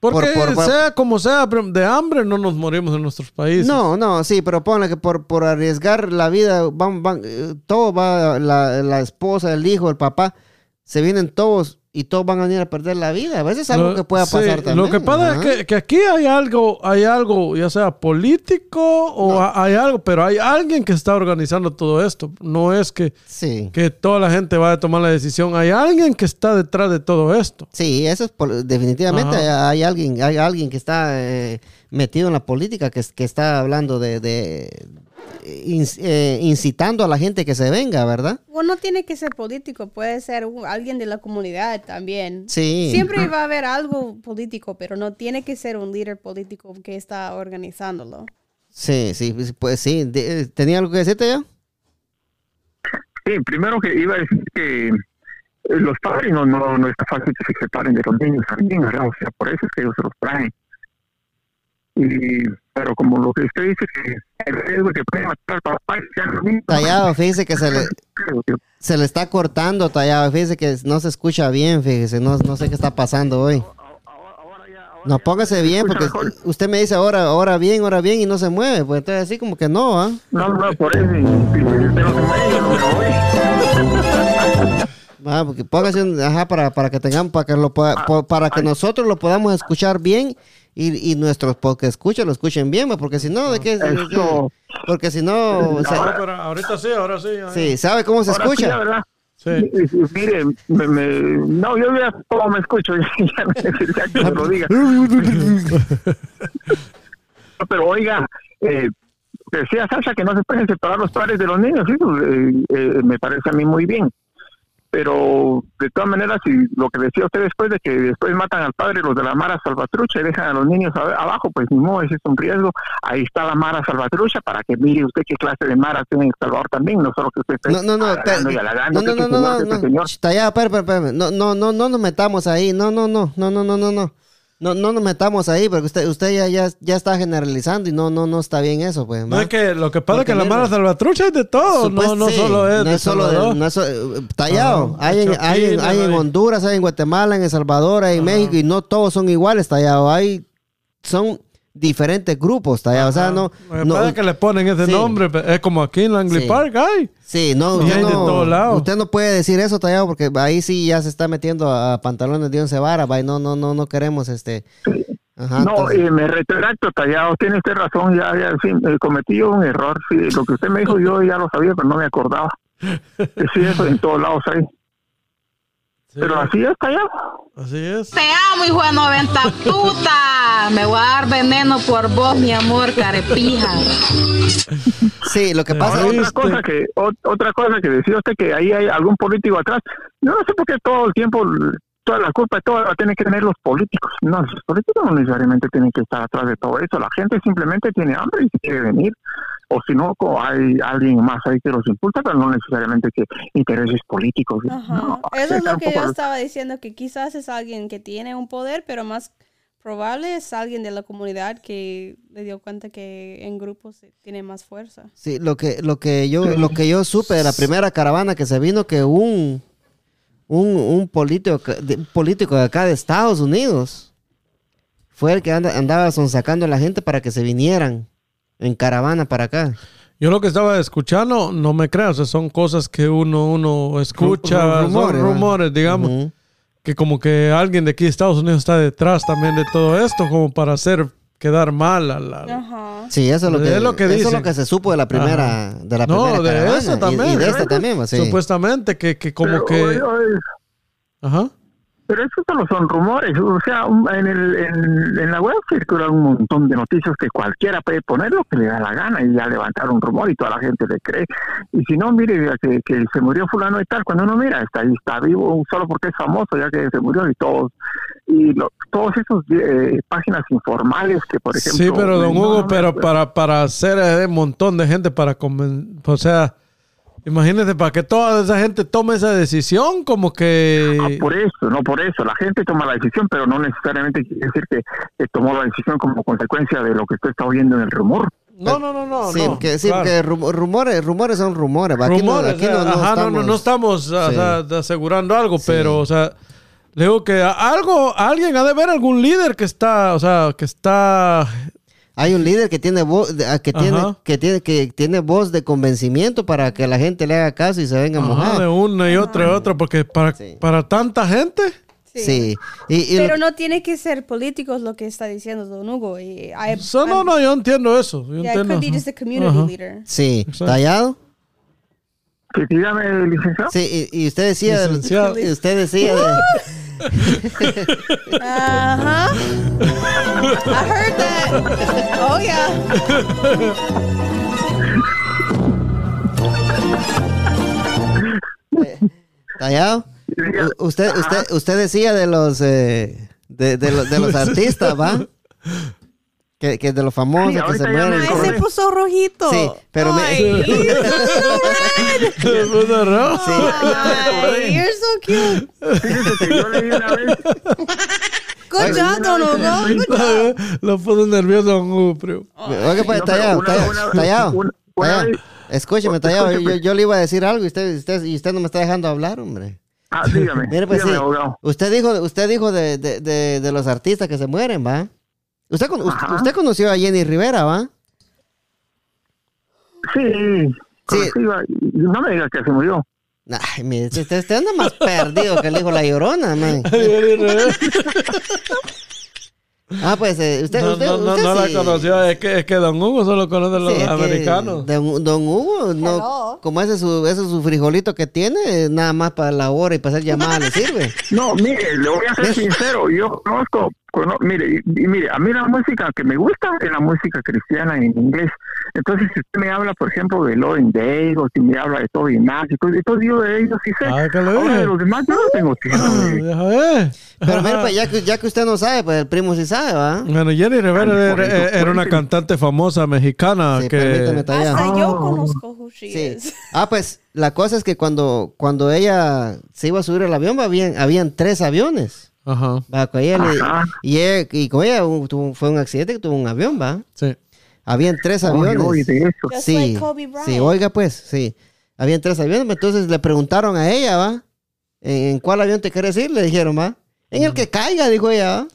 Porque Por- por- sea como sea, de hambre no nos morimos en nuestros países. No, no, sí, pero ponle que por, por arriesgar la vida, van, van, eh, todo va, la, la esposa, el hijo, el papá, se vienen todos y todos van a venir a perder la vida. A veces es algo Lo- que pueda sí, pasar también. Lo que pasa ajá. es que, que aquí hay algo, hay algo, ya sea político o ha- hay algo, pero hay alguien que está organizando todo esto. No es que, Sí, que toda la gente vaya a tomar la decisión. Hay alguien que está detrás de todo esto. sí, eso es pol- definitivamente hay alguien, hay alguien que está eh, metido en la política, que, es- que está hablando de, eh, incitando a la gente que se venga, ¿verdad? Bueno, no tiene que ser político, puede ser un- alguien de la comunidad también. Sí. Siempre va a haber algo político, pero no tiene que ser un líder político que está organizándolo. Sí, sí, pues, sí. ¿Tenía algo que decirte yo? Sí, primero que iba a decir que los padres no, no, no está fácil que se separen de los niños también, ¿verdad? O sea, por eso es que ellos se los traen. Y, pero como lo que usted dice, que el riesgo que puede matar al papá. Tallado, fíjese que se le, se le está cortando, tallado. Fíjese que no se escucha bien, fíjese. No, no sé qué está pasando hoy. No, póngase bien, porque usted me dice ahora, ahora bien, ahora bien y no se mueve. Pues entonces así como que no, ¿ah? No, no, por eso. y- y usted no se mueve, yo no me voy. Ah, porque póngase ajá, para, para que tengamos, para que lo para que nosotros lo podamos escuchar bien y, y nuestros que escuchen lo escuchen bien, pues, porque si no, ¿de qué? Porque si no, o sea, No, pero ahorita sí, ahora sí. ya- sí, ¿sabe cómo se Ahora sí, escucha? la verdad. Sí. Y- Mire, me, me- no, yo ya cómo me escucho, ya no necesita que me lo diga. Pero oiga, eh, decía Sasha que no se pueden separar los padres de los niños, eso eh, eh, me parece a mí muy bien. Pero de todas maneras, si lo que decía usted después de que después matan al padre los de la Mara Salvatrucha y dejan a los niños abajo, pues ni modo, ese es un riesgo. Ahí está la Mara Salvatrucha para que mire usted qué clase de Mara tiene en El Salvador también, no solo que usted esté No, no, no, halagando y pe- halagando no, que no, no, este no, señor, no, que este no, señor. Ch, está ya, espérame, espérame, espérame. no, no, no, no nos metamos ahí, no, no, no, no, no, no, no, no, no, no nos metamos ahí, porque usted, usted ya, ya, ya está generalizando y no, no, no está bien eso, pues. No es que lo que pasa es que la mala salvatrucha es de todo, Supuest- no, no sí, solo es no de es solo de- no es so- tallado. Ajá, hay, en, hay, en, hay en Honduras, hay en Guatemala, en El Salvador, hay en México y no todos son iguales tallado. Hay, son diferentes grupos tallado. O sea, no, que no- pasa es que le ponen ese Sí. nombre, es como aquí en Langley Sí. Park, ay. Sí, no, Y usted hay de no, todos lados. usted no puede decir eso, Tallado, porque ahí sí ya se está metiendo a pantalones de once varas, no, no, no, no queremos este. Ajá, No, entonces- eh, me retracto, Tallado, tiene usted razón, ya, ya, sí, eh, cometí un error, sí, lo que usted me dijo yo ya lo sabía, pero no me acordaba. Sí, eso en todos lados hay. Pero así es, Tallado. así es. Te amo, hijo de 90 puta. Me voy a dar veneno por vos, mi amor, carepija. sí, lo que pasa es otra cosa que ot- otra cosa que decía usted que ahí hay algún político atrás. Yo no sé por qué todo el tiempo toda la culpa de todo la tienen que tener los políticos. No, los políticos no necesariamente tienen que estar atrás de todo eso. La gente simplemente tiene hambre y quiere venir. O si no, hay alguien más ahí que los impulsa, pero no necesariamente que intereses políticos. Ajá. No, Eso es lo que yo estaba diciendo, que quizás es alguien que tiene un poder, pero más probable es alguien de la comunidad que le dio cuenta que en grupos tiene más fuerza. Sí, lo que, lo que yo, lo que yo supe de la primera caravana que se vino, que un, un, un político, un político de acá de Estados Unidos fue el que anda- andaba sacando a la gente para que se vinieran en caravana para acá. Yo lo que estaba escuchando, no me creas, o sea, son cosas que uno, uno escucha, Ru- ru- son rumores, rumores, digamos. Que como que alguien de aquí de Estados Unidos está detrás también de todo esto, como para hacer quedar mal. a la- Ajá. Sí, eso es lo que, Es lo que eso es lo que se supo de la primera, de la no, primera de caravana. esa Y- también. Y, de esta también, va, sí. Supuestamente que, que como Pero, que... oye, oye, Ajá. Pero eso solo son rumores, o sea, en, el, en, en la web circulan un montón de noticias que cualquiera puede poner lo que le da la gana y ya levantar un rumor y toda la gente le cree. Y si no, mire que, que se murió fulano y tal, cuando uno mira, está ahí, está vivo solo porque es famoso, ya que se murió y todos, y lo- todos esos eh, páginas informales que, por ejemplo... Sí, pero don Hugo, no, pero para, para hacer eh, un montón de gente para o sea, imagínese para que toda esa gente tome esa decisión, como Ah, que por eso, no por eso. La gente toma la decisión, pero no necesariamente quiere decir que, que tomó la decisión como consecuencia de lo que usted está oyendo en el rumor. no, no, no, no, sí, no, que, sí, claro. porque rum- rumores, rumores son rumores. Aquí no- rumores, aquí o sea, no, no ajá, no, no, no estamos- estamos o Sí. sea, asegurando algo, pero, o sea, le digo que algo, alguien ha de ver algún líder que está, o sea, que está, Hay un líder que tiene voz, de- ah, que tiene, Ajá. que tiene, que tiene voz de convencimiento para que la gente le haga caso y se venga a ajá, mojar. de una y otra y otra, porque para, Sí. para tanta gente, Sí. Sí. Y, y Pero lo- no tiene que ser políticos lo que está diciendo Don Hugo. Y I- so, no, no, yo entiendo eso, yo yeah, it entiendo. could be just a community Ajá. leader. sí, Exacto. tallado. Que dígame, licenciado. Sí, y, y usted decía, de- Licenciado. y usted decía de, Ajá. I heard that. Oh, yeah. tallado. U- usted, usted, usted decía de los, eh, de, de los, de los artistas, ¿va? Que, que de los famosos que se me mueren. Ay, se puso rojito. Sí, pero me- Ay, Se puso rojo. Sí. Ay, you're so cute. Fíjese que yo leí una vez, Good job, Don Hugo. Good job. Lo puso nervioso don Hugo, pero- Oiga, pues, tallado, tallado, Escúcheme, tallado. Yo, le iba a decir algo y usted, usted, y usted no me está dejando hablar, hombre. ah, dígame, Mire, pues dígame. Usted dijo, usted dijo de, de, de, de los artistas que se mueren, ¿va? Usted, usted, usted conoció a Jenny Rivera, ¿va? Sí, Sí. no me diga que se murió. Ay, mire, usted, usted anda más perdido que el hijo la llorona, man. Ah, pues, eh, usted, no, usted, no, no, usted no sí- la conoció. Es que, es que Don Hugo solo conoce a los sí, americanos. Don, don Hugo, no, Hello. como ese es su, ese es su frijolito que tiene, nada más para la hora y para hacer llamadas le sirve. No, mire, le voy a ser sincero, yo conozco, cono- mire, y, y mire, a mí la música que me gusta es la música cristiana en inglés. Entonces, si usted me habla, por ejemplo, de Lauren Day, o si me habla de Toby todo, y todo yo de ellos sí sé. Ah, que Ahora, de los demás yo no tengo tiempo. ver. Pero mire, pues, ya que, ya que usted no sabe, pues el primo sí sabe, ¿va? Bueno, Jenny Rivera Ay, era, era una cantante famosa mexicana Sí, que... Hasta yo Oh. conozco who she Sí. is. Ah, pues la cosa es que cuando, cuando ella se iba a subir al avión, habían, habían tres aviones. Ajá, Va, con ella le- y, ella- y con ella tuvo- fue un accidente que tuvo un avión, ¿va? sí. Habían tres aviones. oye, sí, like Kobe Bryant. sí, oiga pues, sí. Habían tres aviones, entonces le preguntaron a ella, ¿va? ¿En, en cuál avión te quieres ir? Le dijeron, ¿va? En el que caiga, dijo ella, ¿va?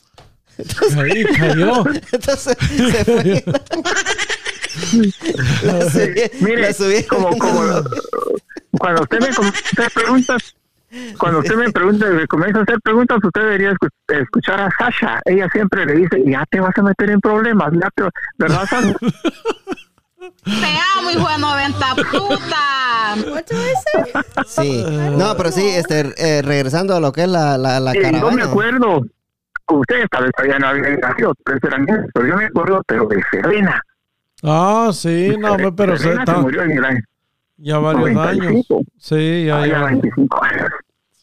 Ahí cayó. Entonces se fue. La subí- Mire, la subí- como, como cuando usted me comienza a hacer preguntas, cuando usted me pregunta, me comienza a hacer preguntas, usted debería escu- escuchar a Sasha. Ella siempre le dice, ya te vas a meter en problemas, ya te- ¿verdad, Sasha? Te amo, hijo de 90 puta. I say? Sí, no, pero sí, este, eh, regresando a lo que es la, la, la Eh, yo me caravana. acuerdo, ustedes tal vez todavía no habían nacido, pero eran pero yo me acuerdo, pero de Serena. Ah, sí, no, pero se Serena se está murió en el año ya varios años. 95. Sí, ya, Ah, ya ya. 25 años.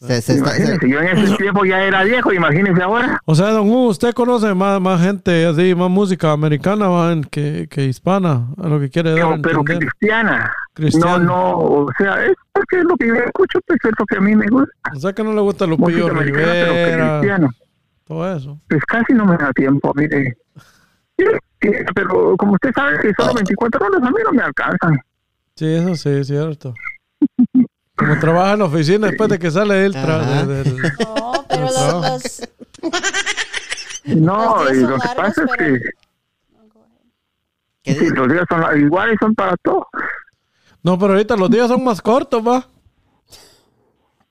Se- se está- se- Imagínense, yo en ese tiempo ya era viejo, imagínense ahora. O sea, don Hugo, usted conoce más, más gente así, más música americana man, que, que hispana, a lo que quiere dar a Pero, pero entender. cristiana. Cristiana. No, no, o sea, es porque es lo que yo escucho, pues es lo que a mí me gusta. O sea, que no le gusta Lupillo pero Rivera, cristiano. todo eso. Pues casi no me da tiempo, mire. Pero como usted sabe que solo 24 horas a mí no me alcanzan. Sí, eso sí, es cierto. Como trabaja en la oficina después de que sale él tra- del- No, pero los, los, No, Los días y son lo que pasa es que ¿Qué sí, los días son iguales son para todo. No, pero ahorita los días son más cortos, va.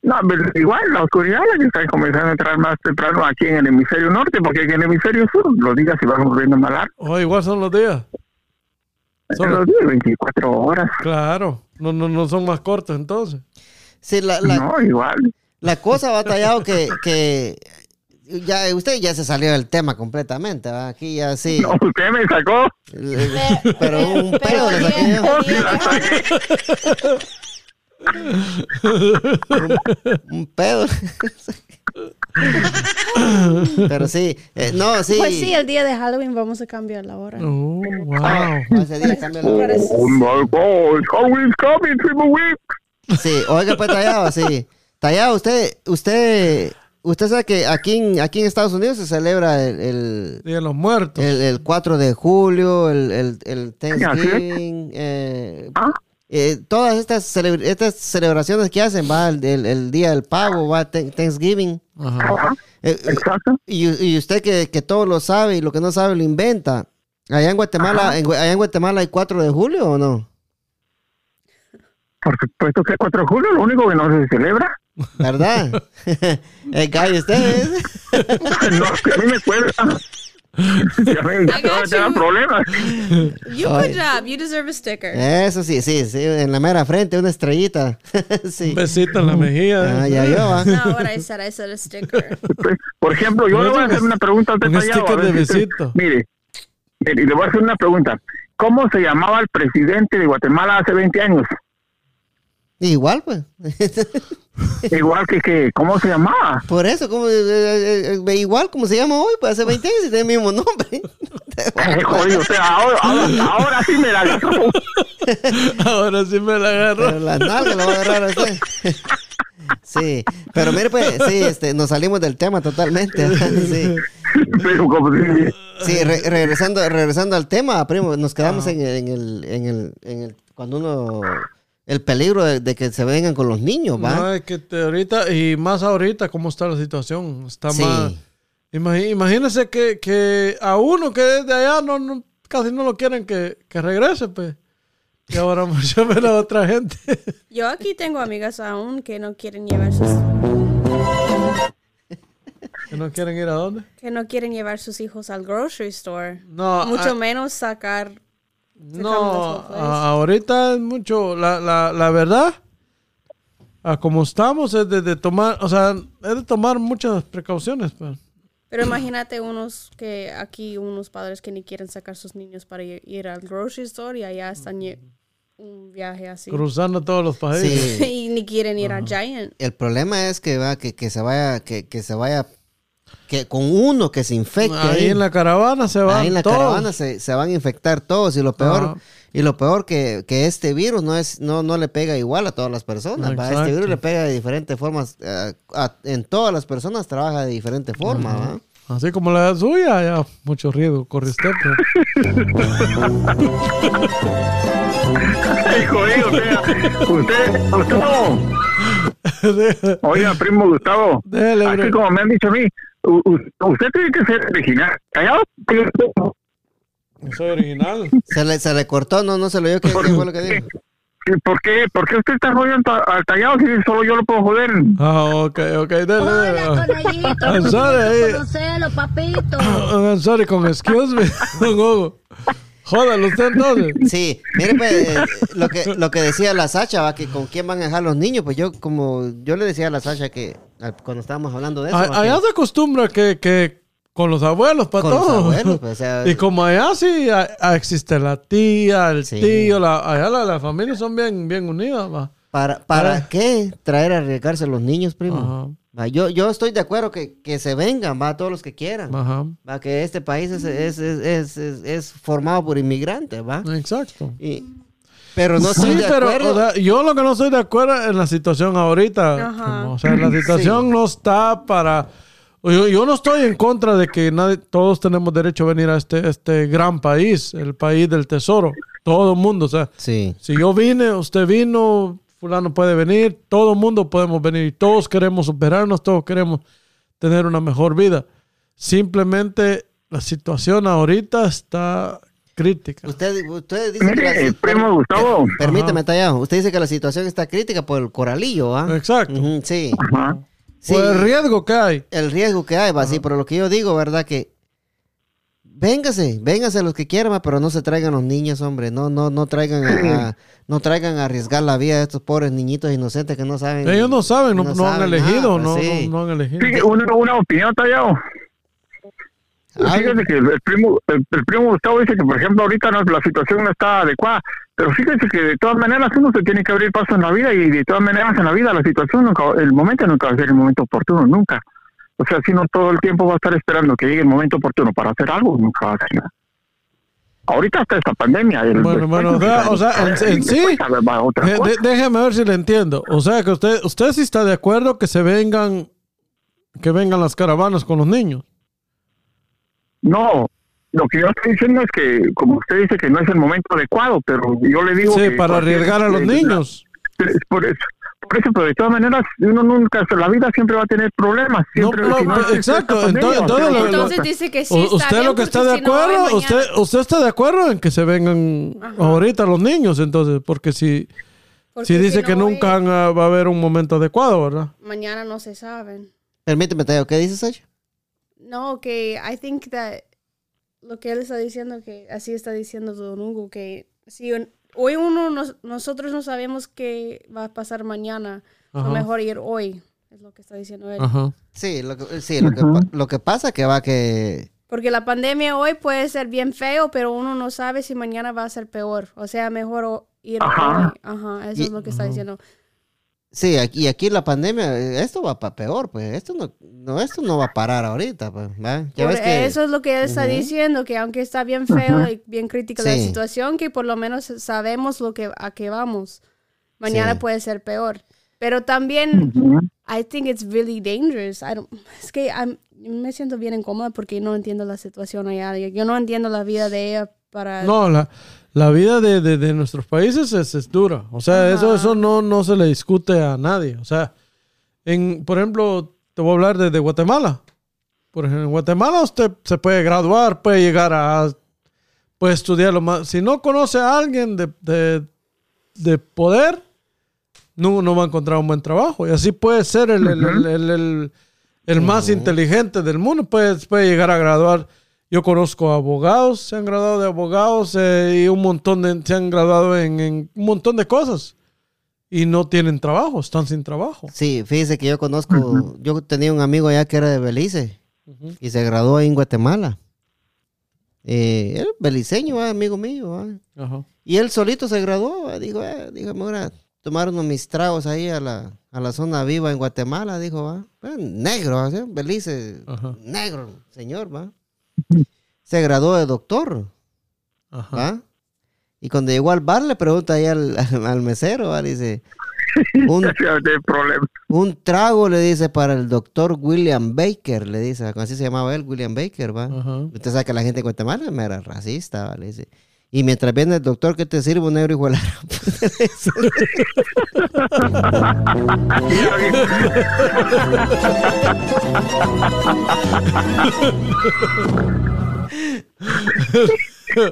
No, pero igual la oscuridad la que está comenzando a entrar más temprano aquí en el hemisferio norte, porque aquí en el hemisferio sur los días se van volviendo más largos. Oh, igual son los días. Son Los días, 24 horas. Claro, no, no, no son más cortos entonces. Sí, la, la, No, igual. la cosa, batallado, que, que ya, usted ya se salió del tema completamente, ¿va? Aquí ya sí. No, usted me sacó. Eh, Pero un pedo le saqué yo. Oh, saqué. Un pedo. Pero sí, eh, no, sí. Pues sí, el día de Halloween vamos a cambiar la hora. Oh, wow. Ese día cambia la Oh, hora. my God, Halloween's coming, triple week. Sí, oiga, pues Tallado, sí. Tallado, usted, usted, usted sabe que aquí en, aquí en Estados Unidos se celebra el, el, Día de los muertos. el- el 4 de julio, el, el, el Thanksgiving, eh, Ah, eh, todas estas, cele- estas celebraciones que hacen, va el, el- el día del pavo, va Thank- Thanksgiving. Ajá. ajá, Eh, eh, exacto. y, y usted que, que todo lo sabe y lo que no sabe lo inventa. Allá en Guatemala, en, allá en Guatemala hay 4 de julio o no? Por supuesto que el 4 de julio lo único que no se celebra. ¿Verdad? el gallo usted. ¿eh? No, que a mí me cuesta. You. problemas. You Ay. good job. You deserve a sticker. Eso sí, sí, sí, en la mera frente, una estrellita. sí. Un besito en la mejilla. Ah, ya yo, ¿va? No, what I said, I said a sticker. Pues, Por ejemplo, yo le voy a hacer una pregunta al Un detallado. sticker de besito. Mire, mire, y le voy a hacer una pregunta. ¿Cómo se llamaba el presidente de Guatemala hace 20 años? Igual, pues. Igual que, que ¿cómo se llamaba? Por eso, como, eh, eh, eh, igual como se llama hoy, pues hace 20 años y tiene el mismo nombre. Jodido, o sea, ahora, ahora, ahora sí me la agarró. Ahora sí me la agarro. Pero la nalga la va a agarrar a usted. Sí, pero mire, pues, sí, este, nos salimos del tema totalmente. Sí, Pero como si... sí re- regresando, regresando al tema, primo, nos quedamos en, el- en el, en el, en el, cuando uno, el peligro de, de que se vengan con los niños, ¿va? No, es que te- ahorita, y más ahorita, cómo está la situación. Está Sí. más. Imagínese que, que a uno que es de allá no, no- casi no lo quieren que, que regrese, pues. Y ahora mucho menos a otra gente. Yo aquí tengo amigas aún que no quieren llevar sus que no quieren ir a dónde. que no quieren llevar sus hijos al grocery store. No, Mucho ah, menos sacar No, ahorita es mucho, la, la, la verdad, a como estamos es de, de tomar, o sea, es de tomar muchas precauciones. Pues. Pero imagínate unos que aquí unos padres que ni quieren sacar sus niños para ir, ir al grocery store y allá están un viaje así. Cruzando todos los países. Sí. y ni quieren ir a Giant. El problema es que va, que, que se vaya, que, que se vaya, que con uno que se infecte Ahí en la caravana se van ahí en la todos. caravana se, se van a infectar todos y lo peor Ajá. y lo peor que, que este virus no es no no le pega igual a todas las personas ¿va? este virus le pega de diferentes formas eh, a- en todas las personas trabaja de diferente forma ¿va? Así como la suya, ya mucho riesgo corre usted. Ay, jodido, o sea, usted, Gustavo. Oiga, primo Gustavo. Dele, bro. como me han dicho a mí, usted tiene que ser original. Callado. Soy original. se le se le cortó no no se lo oyó qué, fue lo que dijo ¿Y ¿Por qué? ¿Por qué usted está jodiendo al tallado si solo yo lo puedo joder? Ah, ok, ok, dele, dele. I'm sorry, ahí. Conocelo, papito. I'm sorry, con excuse me, don Hugo. Jódalo usted entonces. sí mire pues eh, lo que lo que decía la Sacha va que con quién van a dejar los niños pues yo como yo le decía a la Sacha que cuando estábamos hablando de eso A- Allá se acostumbra que, que con los abuelos para con los todo. abuelos pues, o sea, Y como allá sí a- a- existe la tía, el Sí. tío, la, allá la- las familias son bien, bien unidas. va. ¿Para, para Ah. qué traer a arriesgarse los niños, primo? Ajá. Va, yo, yo estoy de acuerdo que, que se vengan, va, todos los que quieran. Ajá. Va, que este país es, es, es- es formado por inmigrantes, va. Exacto. Y- pero no estoy sí, de pero acuerdo. o sea, yo lo que no estoy de acuerdo en la situación ahorita. Como, o sea, la situación no está para... Yo, yo no estoy en contra de que nadie, todos tenemos derecho a venir a este, este gran país, el país del tesoro. Todo el mundo, o sea, sí, si yo vine, usted vino, fulano puede venir, todo el mundo podemos venir y todos queremos superarnos, todos queremos tener una mejor vida. Simplemente la situación ahorita está crítica. Usted, usted dice que Mire, la, eh, primo Gustavo. Permíteme, Tallado. Usted dice que la situación está crítica por el coralillo, ¿ah? Exacto. Sí. Ajá. sí. Por el riesgo que hay. el riesgo que hay, va, sí, pero lo que yo digo, ¿verdad? Que véngase, véngase los que quieran, pero no se traigan los niños, hombre, no, no, no traigan a, a- no traigan a arriesgar la vida de estos pobres niñitos inocentes que no saben. Ellos no saben, no, no han saben elegido, nada, no, pues, sí. no han elegido. Sí, una, una opinión, Tallado. Ah, Fíjate que el, primo el, el primo Gustavo dice que, por ejemplo, ahorita no, la situación no está adecuada, pero fíjese que de todas maneras uno se tiene que abrir paso en la vida y de todas maneras en la vida la situación, nunca, el momento nunca va a ser el momento oportuno, nunca. O sea, si no todo el tiempo va a estar esperando que llegue el momento oportuno para hacer algo, nunca va a ser. Ahorita está esta pandemia. el- Bueno, bueno, o sea, en, en sí, de- déjeme ver si le entiendo. O sea, que usted, usted sí está de acuerdo que se vengan, que vengan las caravanas con los niños. No, lo que yo estoy diciendo es que, como usted dice que no es el momento adecuado, pero yo le digo Sí, que para arriesgar a los niños. Es Por eso, por eso, pero de todas maneras, uno nunca, la vida siempre va a tener problemas. Siempre, no, si no pero- existe exacto, entonces- entonces lo- Entonces dice que sí. Está usted bien, lo que está de si no, acuerdo, usted, usted está de acuerdo en que se vengan Ajá. ahorita los niños, entonces, porque si, porque si dice que no, nunca va a haber un momento adecuado, ¿verdad? Mañana no se saben. Permíteme, Tallado, ¿qué dices, Sacha? No, que I think that lo que él está diciendo, que así está diciendo Don Hugo, que si un- hoy uno, nos- nosotros no sabemos qué va a pasar mañana, lo mejor ir hoy, es lo que está diciendo él. Ajá. Sí, lo que, sí, lo que, lo que pasa que va que... Porque la pandemia hoy puede ser bien feo, pero uno no sabe si mañana va a ser peor. O sea, mejor o- ir Ajá. hoy. Ajá, eso Y- es lo que está diciendo. Sí, aquí, aquí la pandemia, eh, esto va para peor, pues. Esto no, no, esto no va a parar ahorita, pues. ¿va? Ya ves que... Eso es lo que él está Ujú. diciendo, que aunque está bien feo y bien crítica la Sí. situación, que por lo menos sabemos lo que a qué vamos. Mañana Sí. puede ser peor. Pero también, Ujú. I think it's really dangerous. I don't- es que I'm- me siento bien incómoda porque no entiendo la situación allá. Yo no entiendo la vida de ella para... No, la, la vida de, de- de nuestros países es, es dura. O sea, eso, Ajá. eso no, no se le discute a nadie. O sea, en, por ejemplo, te voy a hablar de, de Guatemala. Por ejemplo, en Guatemala usted se puede graduar, puede llegar a... Puede estudiar lo más... Si no conoce a alguien de, de, de poder, no, no va a encontrar un buen trabajo. Y así puede ser el- el- el- el más inteligente del mundo. Puede, puede llegar a graduar. Yo conozco abogados, se han graduado de abogados eh, y un montón de, se han graduado en, en un montón de cosas. Y no tienen trabajo, están sin trabajo. Sí, fíjese que yo conozco, yo tenía un amigo allá que era de Belice y se graduó ahí en Guatemala. Eh, él beliceño, ¿va? amigo mío. Ajá. Y él solito se graduó, ¿va? dijo, eh, dijo, me voy a tomar unos mis tragos ahí a la, a la zona viva en Guatemala, dijo, va. Eh, negro, ¿sí? Belice, negro, señor, va. Se graduó de doctor, Ajá. ¿va? Y cuando llegó al bar le pregunta ahí al, mesero, ¿va? Dice, un, trago le dice para el doctor William Baker, le dice, así se llamaba él, William Baker, ¿va? Ajá. Usted sabe que la gente de Guatemala era racista, ¿va? Le dice. Y mientras viene el doctor, ¿qué te sirve un negro hijo de la.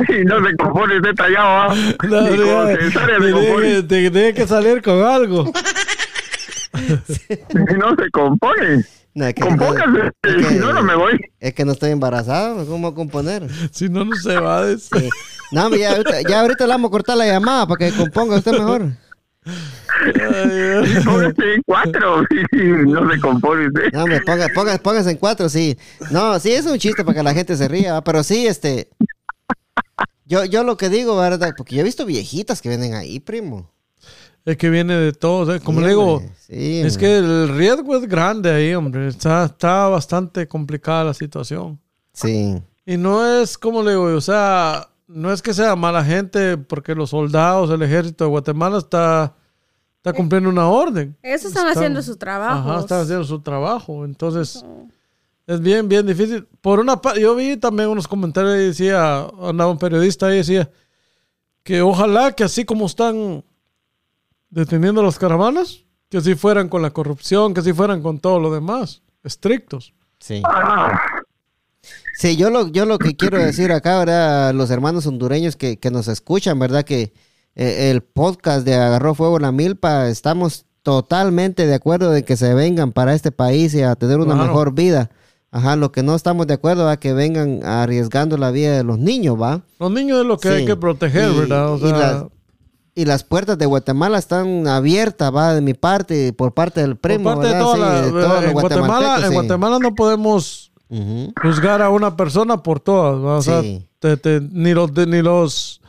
Y no se compone detallado, ¿ah? No, tiene, te- tiene que salir con algo. Y no se compone. No, es que no- Compóngase, es que- si no, no me voy. Es que no estoy embarazado, ¿cómo componer? Si no, no se va a decir. Sí. No, ya, ahorita- ya ahorita le vamos a cortar la llamada para que componga usted mejor. Póngase en cuatro. No se compone usted. No, hombre, ponga, ponga- póngase en cuatro, sí. No, sí, es un chiste para que la gente se ría, ¿va? pero sí, este... Yo, yo lo que digo, ¿verdad? Porque yo he visto viejitas que vienen ahí, primo. Es que viene de todo. ¿eh? Como Sí, le digo, sí, es hombre. que el riesgo es grande ahí, hombre. Está, está bastante complicada la situación. Sí. Y no es, como le digo, o sea, no es que sea mala gente, porque los soldados, el ejército de Guatemala está, está cumpliendo una orden. Ellos están haciendo su trabajo. Ajá, están haciendo su trabajo. Entonces, es bien, bien difícil. Por una parte, yo vi también unos comentarios y decía, andaba un periodista ahí y decía que ojalá que así como están deteniendo las caravanas, que así fueran con la corrupción, que así fueran con todo lo demás, estrictos. Sí. Sí, yo lo, yo lo que quiero decir acá, ¿verdad? Los hermanos hondureños que, que nos escuchan, ¿verdad? Que eh, el podcast de Agarró Fuego la Milpa, estamos totalmente de acuerdo de que se vengan para este país y a tener una Claro. mejor vida. Ajá, lo que no estamos de acuerdo es que vengan arriesgando la vida de los niños, ¿va? Los niños es lo que Sí. hay que proteger, Y- ¿verdad? O y sea, Y las puertas de Guatemala están abiertas, va, de mi parte, por parte del por primo, parte de toda Sí, la- de todos los en Guatemala, en sí. Guatemala no podemos juzgar a una persona por todas. O sea, Sí. te- te- ni, los, de- ni los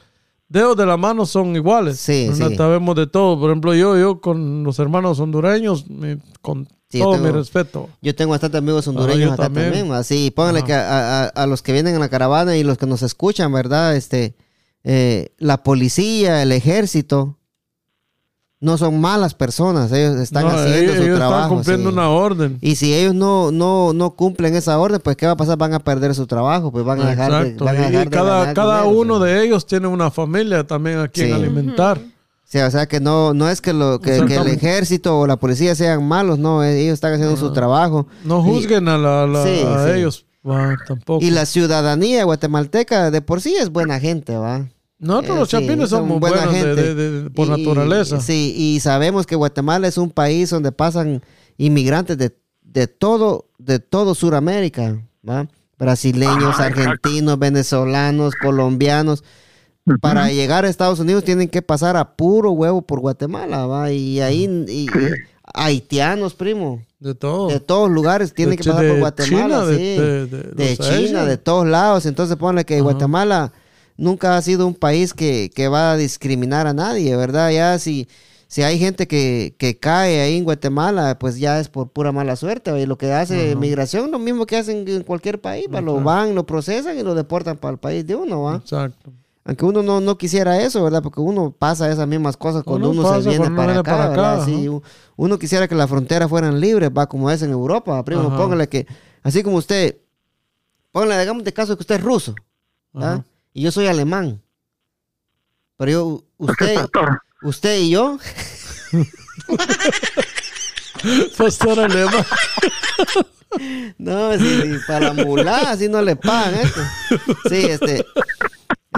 dedos de la mano son iguales. Sí. Sabemos de todo. Por ejemplo, yo, yo con los hermanos hondureños, con Sí, todo tengo- mi respeto. Yo tengo bastantes amigos hondureños Ah, yo acá también. también. Así, pónganle Ajá. que a, a- a los que vienen en la caravana y los que nos escuchan, ¿verdad? Este, eh, la policía, el ejército, no son malas personas. Ellos están No, haciendo ellos, su ellos trabajo. están cumpliendo sí. una orden. Y si ellos no, no, no cumplen esa orden, pues ¿qué va a pasar? Van a perder su trabajo, pues van a dejar de, Exacto. van a Y- dejar y de cada, ganar cada dinero, uno sí. de ellos tiene una familia también a quien Sí. alimentar. Sí, o sea que no, no es que, lo, que, que el ejército o la policía sean malos, no, eh, ellos están haciendo su trabajo. No Y- juzguen a, la, la- Sí, a sí. ellos. va, tampoco. Y la ciudadanía guatemalteca de por sí es buena gente, ¿va? Nosotros Eh, los sí, chapines son somos buena buenos de- gente. de- de- por Y- naturaleza. Sí, y sabemos que Guatemala es un país donde pasan inmigrantes de, de todo, de todo Sudamérica, ¿va? Brasileños, argentinos, venezolanos, colombianos. Para llegar a Estados Unidos tienen que pasar a puro huevo por Guatemala, ¿va? Y ahí, y- y haitianos, primo. De todo. De todos lugares tienen De que pasar por Guatemala, China, sí. de- De, de los China, Asian. de todos lados. Entonces ponle que Guatemala nunca ha sido un país que, que va a discriminar a nadie, ¿verdad? Ya si, si hay gente que, que cae ahí en Guatemala, pues ya es por pura mala suerte. Y lo que hace migración, lo mismo que hacen en cualquier país, lo van, lo procesan y lo deportan para el país de uno, ¿va? Exacto. Aunque uno no, no quisiera eso, ¿verdad? Porque uno pasa esas mismas cosas cuando Uno se viene para acá, para acá, ¿verdad? Sí, uno quisiera que las fronteras fueran libres, va como es en Europa, primo. Póngale que, así como usted, póngale, digamos de caso que usted es ruso, ¿verdad? Y yo soy alemán. Pero yo, usted, usted y yo, Pastor alemán. no, si, si para mulá, así no le pagan esto. Sí, este.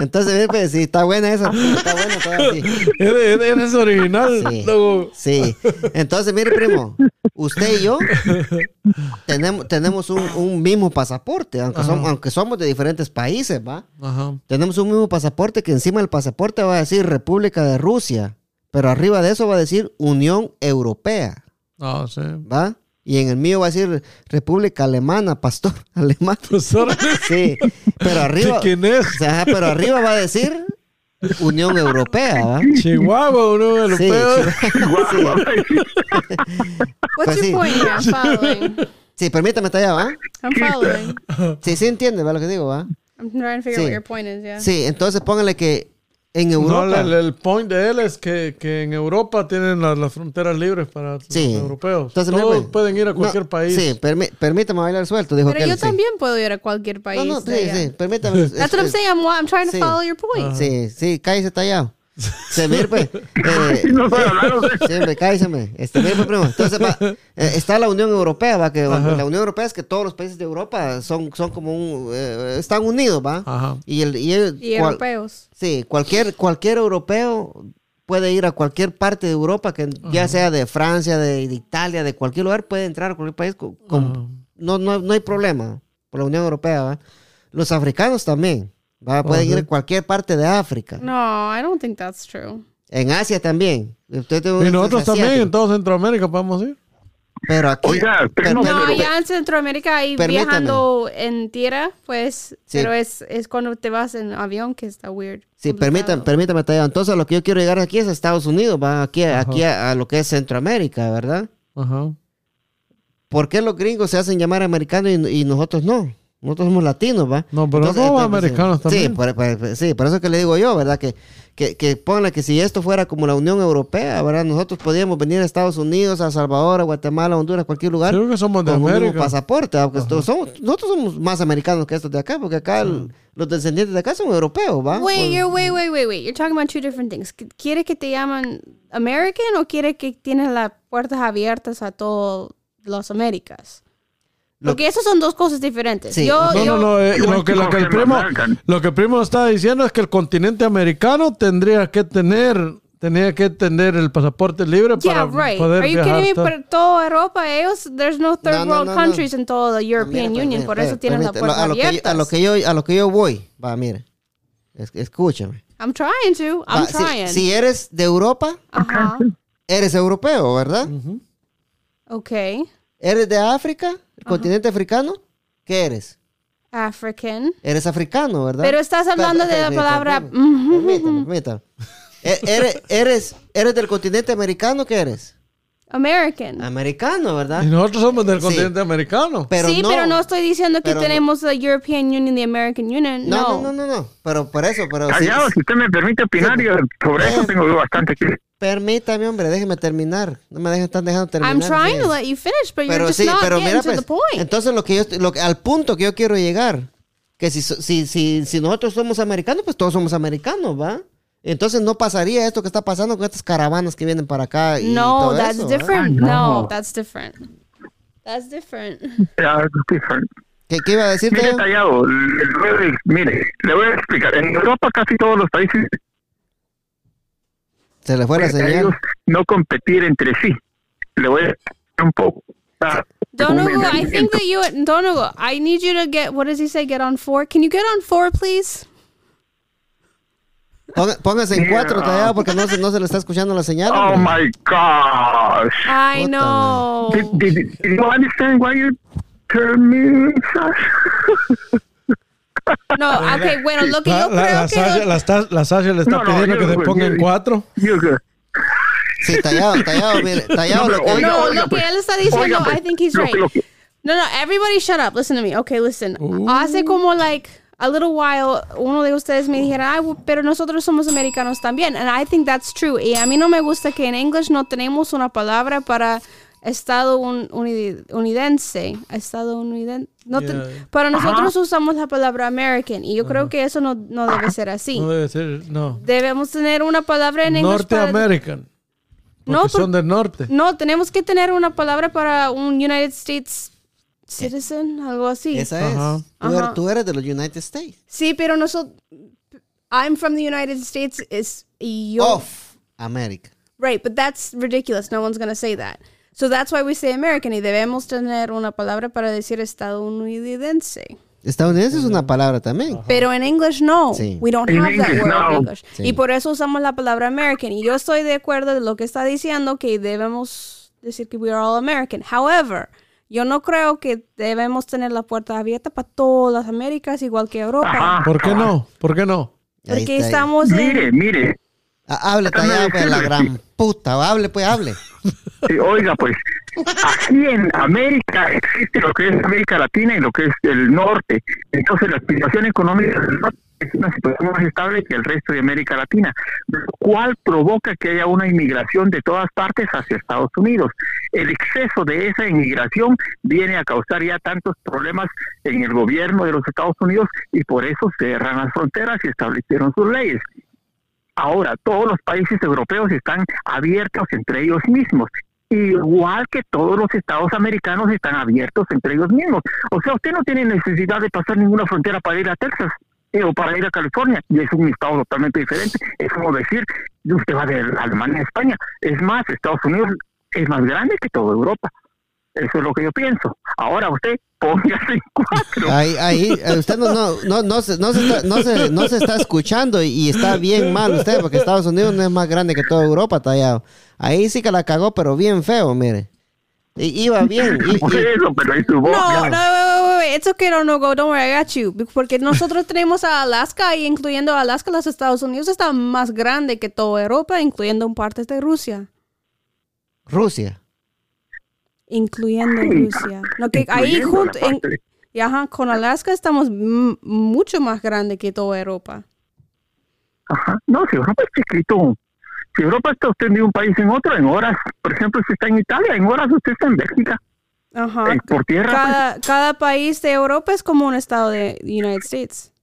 Entonces, mire, pues, sí, está buena esa, está buena, todavía sí. Eres, eres original. Sí. Entonces, mire, primo, usted y yo tenemos, tenemos un, un mismo pasaporte, aunque, aunque somos de diferentes países, ¿va? Ajá. Tenemos un mismo pasaporte que encima del pasaporte va a decir República de Rusia, pero arriba de eso va a decir Unión Europea, Ah, sí. ¿va? Y en el mío va a decir República Alemana, pastor alemán. Pastor Sí, pero arriba, ¿Quién es? o sea, pero arriba va a decir Unión Europea, ¿va? Chihuahua, uno Sí, europeo. sí. What's Pues your sí. point here? I'm following. Sí, permítame estar allá, ¿va? I'm following. Sí, sí entiende, ¿va? Lo que digo, ¿va? I'm trying to figure Sí. out what your point is, yeah. Sí, entonces póngale que en No, Europa... el, el point de él es que, que en Europa tienen las, las fronteras libres para los Sí. europeos. Entonces, Todos mire, pues, pueden ir a no, cualquier país. Sí, permí- permítame bailar suelto, dijo Pero aquel, yo sí. también puedo ir a cualquier país. No, no, sí, allá. sí, permítame. That's what I'm saying. I'm, I'm trying to Sí. follow your point. Sí, sí, cállese tallado. Se pues. eh, no hablar, o sea. Siempre, cállese. Este, mire, pues, primo. Entonces, va, eh, está la Unión Europea, va, que la Unión Europea es que todos los países de Europa son, son como un, eh, están unidos, va. Ajá. Y el, y el- Y cual- europeos. Sí, cualquier, cualquier europeo puede ir a cualquier parte de Europa, que ya sea de Francia, de, de Italia, de cualquier lugar, puede entrar a cualquier país. con- con- Ajá. no, no, no hay problema por la Unión Europea. ¿va? Los africanos también. ¿Va? Pueden ir a cualquier parte de África. No, I don't think that's true. En Asia también. Usted tiene un- Y nosotros también, en toda Centroamérica podemos ir. Pero aquí. Oiga, pero- no, No, allá en Centroamérica ahí Permítame. viajando en tierra, pues, Sí. pero es, es cuando te vas en avión que está weird. Sí, permítame, permítame, Tallado. Entonces, lo que yo quiero llegar aquí es a Estados Unidos, va aquí, aquí a, a lo que es Centroamérica, ¿verdad? Ajá. ¿Por qué los gringos se hacen llamar americanos y, y nosotros no? Nosotros somos latinos, ¿va? No, pero Entonces, no entonces, americanos sí, también. Sí, por, por- sí, por eso que le digo yo, ¿verdad? Que, que, que ponle que si esto fuera como la Unión Europea, ¿verdad? Nosotros podíamos venir a Estados Unidos, a Salvador, a Guatemala, a Honduras, cualquier lugar. Creo que somos de con un América. pasaporte, aunque todos somos- nosotros somos más americanos que estos de acá, porque acá el- los descendientes de acá son europeos, ¿va? Wait, Pues- you're, wait, wait, wait, wait. You're talking about two different things. Qu- ¿Quiere que te llaman American o quiere que tienes las puertas abiertas a todas las Américas? Lo- Porque esas son dos cosas diferentes. Sí. Yo, No, yo- no, no. eh, lo, que, lo, que el primo, lo que el primo está diciendo es que el continente americano tendría que tener, tenía que tener el pasaporte libre yeah, para right. poder Are you viajar. kidding me? Por toda Europa, ellos, there's no third No, no, world no, no. countries in toda the Mira, European pues, Union, mira, por eso tienen las permite, lo- puertas a lo, que, yo- a lo que yo a lo que yo voy, va, mire. Es- escúchame. I'm trying to. I'm Va, si- trying. si, eres de Europa, Ajá. eres europeo, ¿verdad? Okay. ¿Eres de África? ¿El continente africano? ¿Qué eres? African. Eres africano, ¿verdad? Pero estás hablando de la palabra- permítame, Permítame. E- ¿Eres, eres, ¿Eres del continente americano? ¿Qué eres? American. Americano, ¿verdad? Y nosotros somos del Sí. continente americano. Pero sí, no, pero no estoy diciendo que Pero no. tenemos la European Union, the American Union. No, No. no, no, no, no. Pero por eso, pero sí- Callado, si usted me permite opinar, Sí. yo sobre eso tengo bastante que Permítame, hombre, déjeme terminar. No me dejen, están dejando terminar. I'm trying sí. to let you finish, but you're Pero just sí, not pero getting mira, to pues, the point. entonces lo que yo, estoy- lo que- al punto que yo quiero llegar, que si, si, si, si nosotros somos americanos, pues todos somos americanos, ¿va? Entonces no pasaría esto que está pasando con estas caravanas que vienen para acá y no, todo that's different. Ay, no. that's different. That's different. Yeah, it's different. ¿Qué, qué iba a decirte? Mire, Callado, le- le voy a- mire, le voy a explicar. En Europa casi todos los países Se le fue la ellos señal. no competir entre sí. Le voy a un poco. ah, Donogo, un I think that you, Donogo, I need you to get, what does he say, get on four? Can you get on four, please? Póngase en cuatro tallado porque no se, no se le está escuchando la señal. Oh my gosh. I know. Did, did, did you understand why you turned me? No, ok, bueno, lo que La, yo la, creo la que... Sasha, la, la Sasha le está No, no, pidiendo yo- que se yo- ponga yo- en cuatro. You're good. Sí, tallado, tallado, mire, tallado No, lo que... oiga, No, oiga, lo que pues. él está diciendo, Oiga, pues, I think he's lo right. lo que- No, no, everybody shut up. Listen to me. Okay, listen. Hace como like a little while uno de ustedes me dijera, Ay, pero nosotros somos americanos también. And I think that's true. Y a mí no me gusta que en English no tenemos una palabra para estado un- uni- unidense. Estado unidense. No te- Yeah. para nosotros usamos la palabra American. Y yo creo que eso no, no debe ser así. No debe ser, no. Debemos tener una palabra en inglés para... Norteamerican. No, Porque son del norte. No, tenemos que tener una palabra para un United States citizen, algo así. Esa es. Ajá. Tú, eres, Ajá. tú eres de los United States. Sí, pero nosotros. I'm from the United States. Is yo. Of America. Right, but that's ridiculous. No one's gonna say that. So that's why we say American. Y debemos tener una palabra para decir estadounidense. Estadounidense es una palabra también. Pero en English no. Sí. We don't have that word no. in English. Sí. Y por eso usamos la palabra American. Y yo estoy de acuerdo de lo que está diciendo que debemos decir que we are all American. However, yo no creo que debemos tener la puerta abierta para todas las Américas igual que Europa. Ajá. ¿Por qué no? ¿Por qué no? Porque estamos en... Mire, mire. Ah, Hable, Déjame tallado, pues, la gran puta. Hable, pues, hable. Oiga, pues, aquí en América existe lo que es América Latina y lo que es el norte. Entonces, la situación económica del norte es una situación más estable que el resto de América Latina, lo cual provoca que haya una inmigración de todas partes hacia Estados Unidos. El exceso de esa inmigración viene a causar ya tantos problemas en el gobierno de los Estados Unidos y por eso cerran las fronteras y establecieron sus leyes. Ahora, todos los países europeos están abiertos entre ellos mismos, igual que todos los estados americanos están abiertos entre ellos mismos. O sea, usted no tiene necesidad de pasar ninguna frontera para ir a Texas eh, o para ir a California, y es un estado totalmente diferente. Es como decir, usted va de Alemania a España. Es más, Estados Unidos es más grande que toda Europa. Eso es lo que yo pienso. Ahora usted póngase en cuatro. Ahí, ahí, eh, usted no, no, no, no, se, no, se está, no, se, no se está escuchando y, y está bien mal usted, porque Estados Unidos no es más grande que toda Europa, tallado. Ahí sí que la cagó, pero bien feo, mire. Iba bien. y- Por eso, pero su voz. No, no, wait, wait, wait, wait. It's okay, no, no, go, don't worry, I got you. Porque nosotros tenemos a Alaska y incluyendo a Alaska, los Estados Unidos está más grande que toda Europa, incluyendo un partes de Rusia. Rusia. Incluyendo. Rusia. No, que ahí junto, en- y ajá, con Alaska estamos mucho más grande que toda Europa. Ajá. No, si Europa está escrito. Si Europa está usted de un país en otro, en horas, por ejemplo, si está en Italia, en horas usted está en Bélgica. Ajá. Eh, por tierra, Cada, cada país de Europa es como un estado de United States.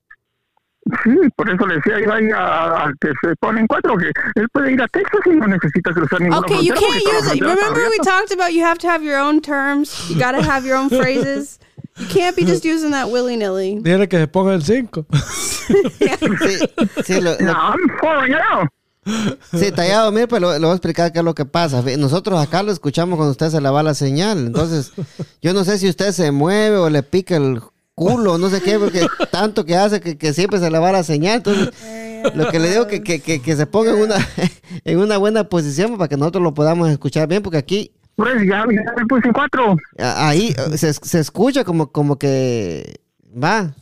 Sí, por eso le decía yo ahí a- al que se pone en cuatro que él puede ir a Texas y no necesita cruzar ninguna Okay, you frontera can't use it. Remember we talked about you have to have your own terms. You gotta have your own phrases. You can't be just using that willy nilly. Dile que se ponga el 5. Sí, sí, lo- lo- No, I'm falling out. sí, tallado, mire, pues lo- le voy a explicar qué es lo que pasa. Nosotros acá lo escuchamos cuando usted se le va la señal. Entonces, yo no sé si usted se mueve o le pica el culo, no sé qué, porque tanto que hace que, que siempre se le va la señal. Entonces, lo que le digo que, que, que, que se ponga en una, en una buena posición para que nosotros lo podamos escuchar bien, porque aquí Pues ya, ya me puse cuatro. ahí eh, se, se escucha como, como que va.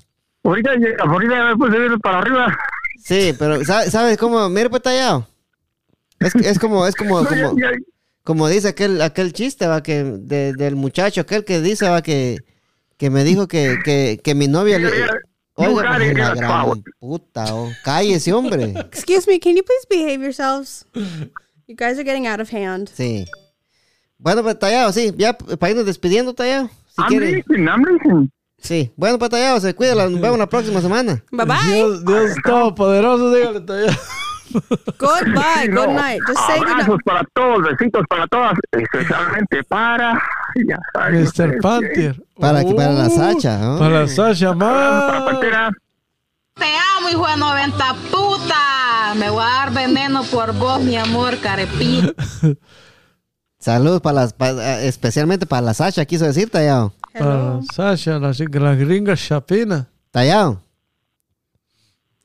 Ahorita, ya- ahorita me puse para arriba. Sí, pero ¿sabe- ¿sabes cómo? Mire, pues tallado. Es, es como, es como, No, ya- como, ya- como dice aquel, aquel chiste, va, que de- del muchacho, aquel que dice, va, que, que me dijo que, que, que mi novia le. Oiga, pues, la gran puta, oh. cállese, hombre. Excuse me, can you please behave yourselves? You guys are getting out of hand. Sí. Bueno, pues tallado, sí, ya para irnos despidiendo, tallado. Si I'm quiere. listening, I'm listening. Sí. Bueno, pues tallado, se cuida, nos vemos la próxima semana. Bye bye. Dios, Dios todopoderoso, dígale tallado. Goodbye. No, Good night. Just say good Abrazos night. para todos, besitos para todas, especialmente para. Ya Mr. Panther. Para, para la Uh, Sacha, ¿no? Para la Sasha. Para más. Pantera. Te amo, hijo de 90 puta. Me voy a dar veneno por vos, mi amor, carepí. Saludos para las, pa- especialmente para la Sacha, quiso decir, tallado. Para Hello. Sasha, la, la gringa chapina. Tallado.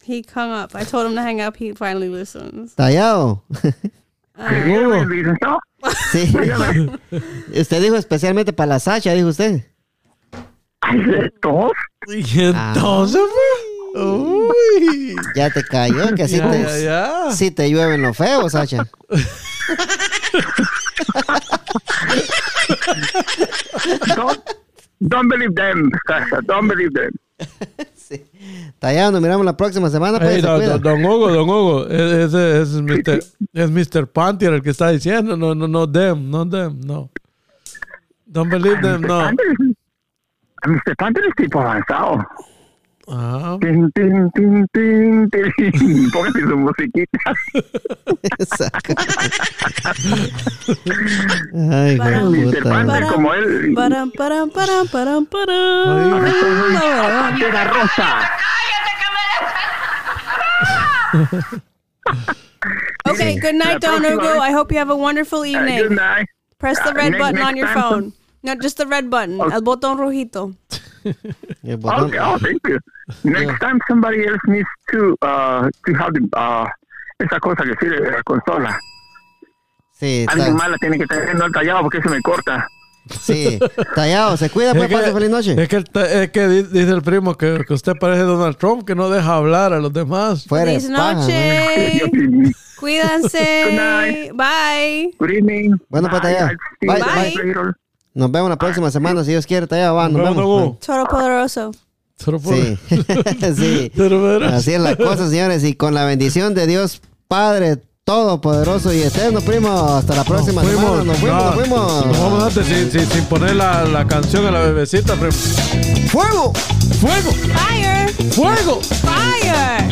He hung up. I told him to hang up. He finally listens. Tallado. Dicen, no, Sí. usted dijo especialmente para la Sacha, dijo usted. todos. Y entonces, pues, uy. Ya te cayó, que así Ya, te, ya, ya. sí te llueven lo feo, Sacha. Don't, don't believe them, Sasha. Don't believe them. Tallado, nos miramos la próxima semana, pues. Ey, se don, don- don Hugo, don Hugo, ese, ese es Mr. es Mr. Panther el que está diciendo, no, no, no, them, no them, no. Don't believe them, no. Mr. Panther es tipo avanzado. Ah, Tin, tin, tin, tin, tin. Póngase su musiquita. Saca. Ay, Para- güey, Mr. puta. Panther como él. Param, param, param, param, param. Pantera rosa. Okay, good night, La Don próxima Hugo. vez- I hope you have a wonderful Good evening. night. Press the Uh, red next- button on next your time, phone. No, just the red button. El botón rojito. El botón- Okay, oh, thank you. Next Yeah. time somebody else needs to uh to have the uh esa cosa que sirve de la consola. Sí, Alguien más la tiene que tener no tallado porque se me corta. sí. Tallado, se cuida, pues, es, pase feliz noche. es que, el ta- es que di- dice el primo que, que usted parece Donald Trump, que no deja hablar a los demás. Fuera Feliz paja, noche. Sí. Cuídense. night. Bye. Good evening. Bueno, pues, Bye, tallado. Bye, you bye. Nos vemos la próxima semana, si Dios quiere, Tallado. Va, nos Nos vemos, vemos. Toro poderoso. Lo puedo- Sí. Así es la cosa, señores. Y con la bendición de Dios Padre Todopoderoso y Eterno, primo. Hasta la próxima Nos semana. Nos fuimos, no, nos fuimos. Nos vamos antes sin, sin, sin poner la, la canción a la bebecita, primo. ¡Fuego! ¡Fuego! Fire. ¡Fuego! Fire.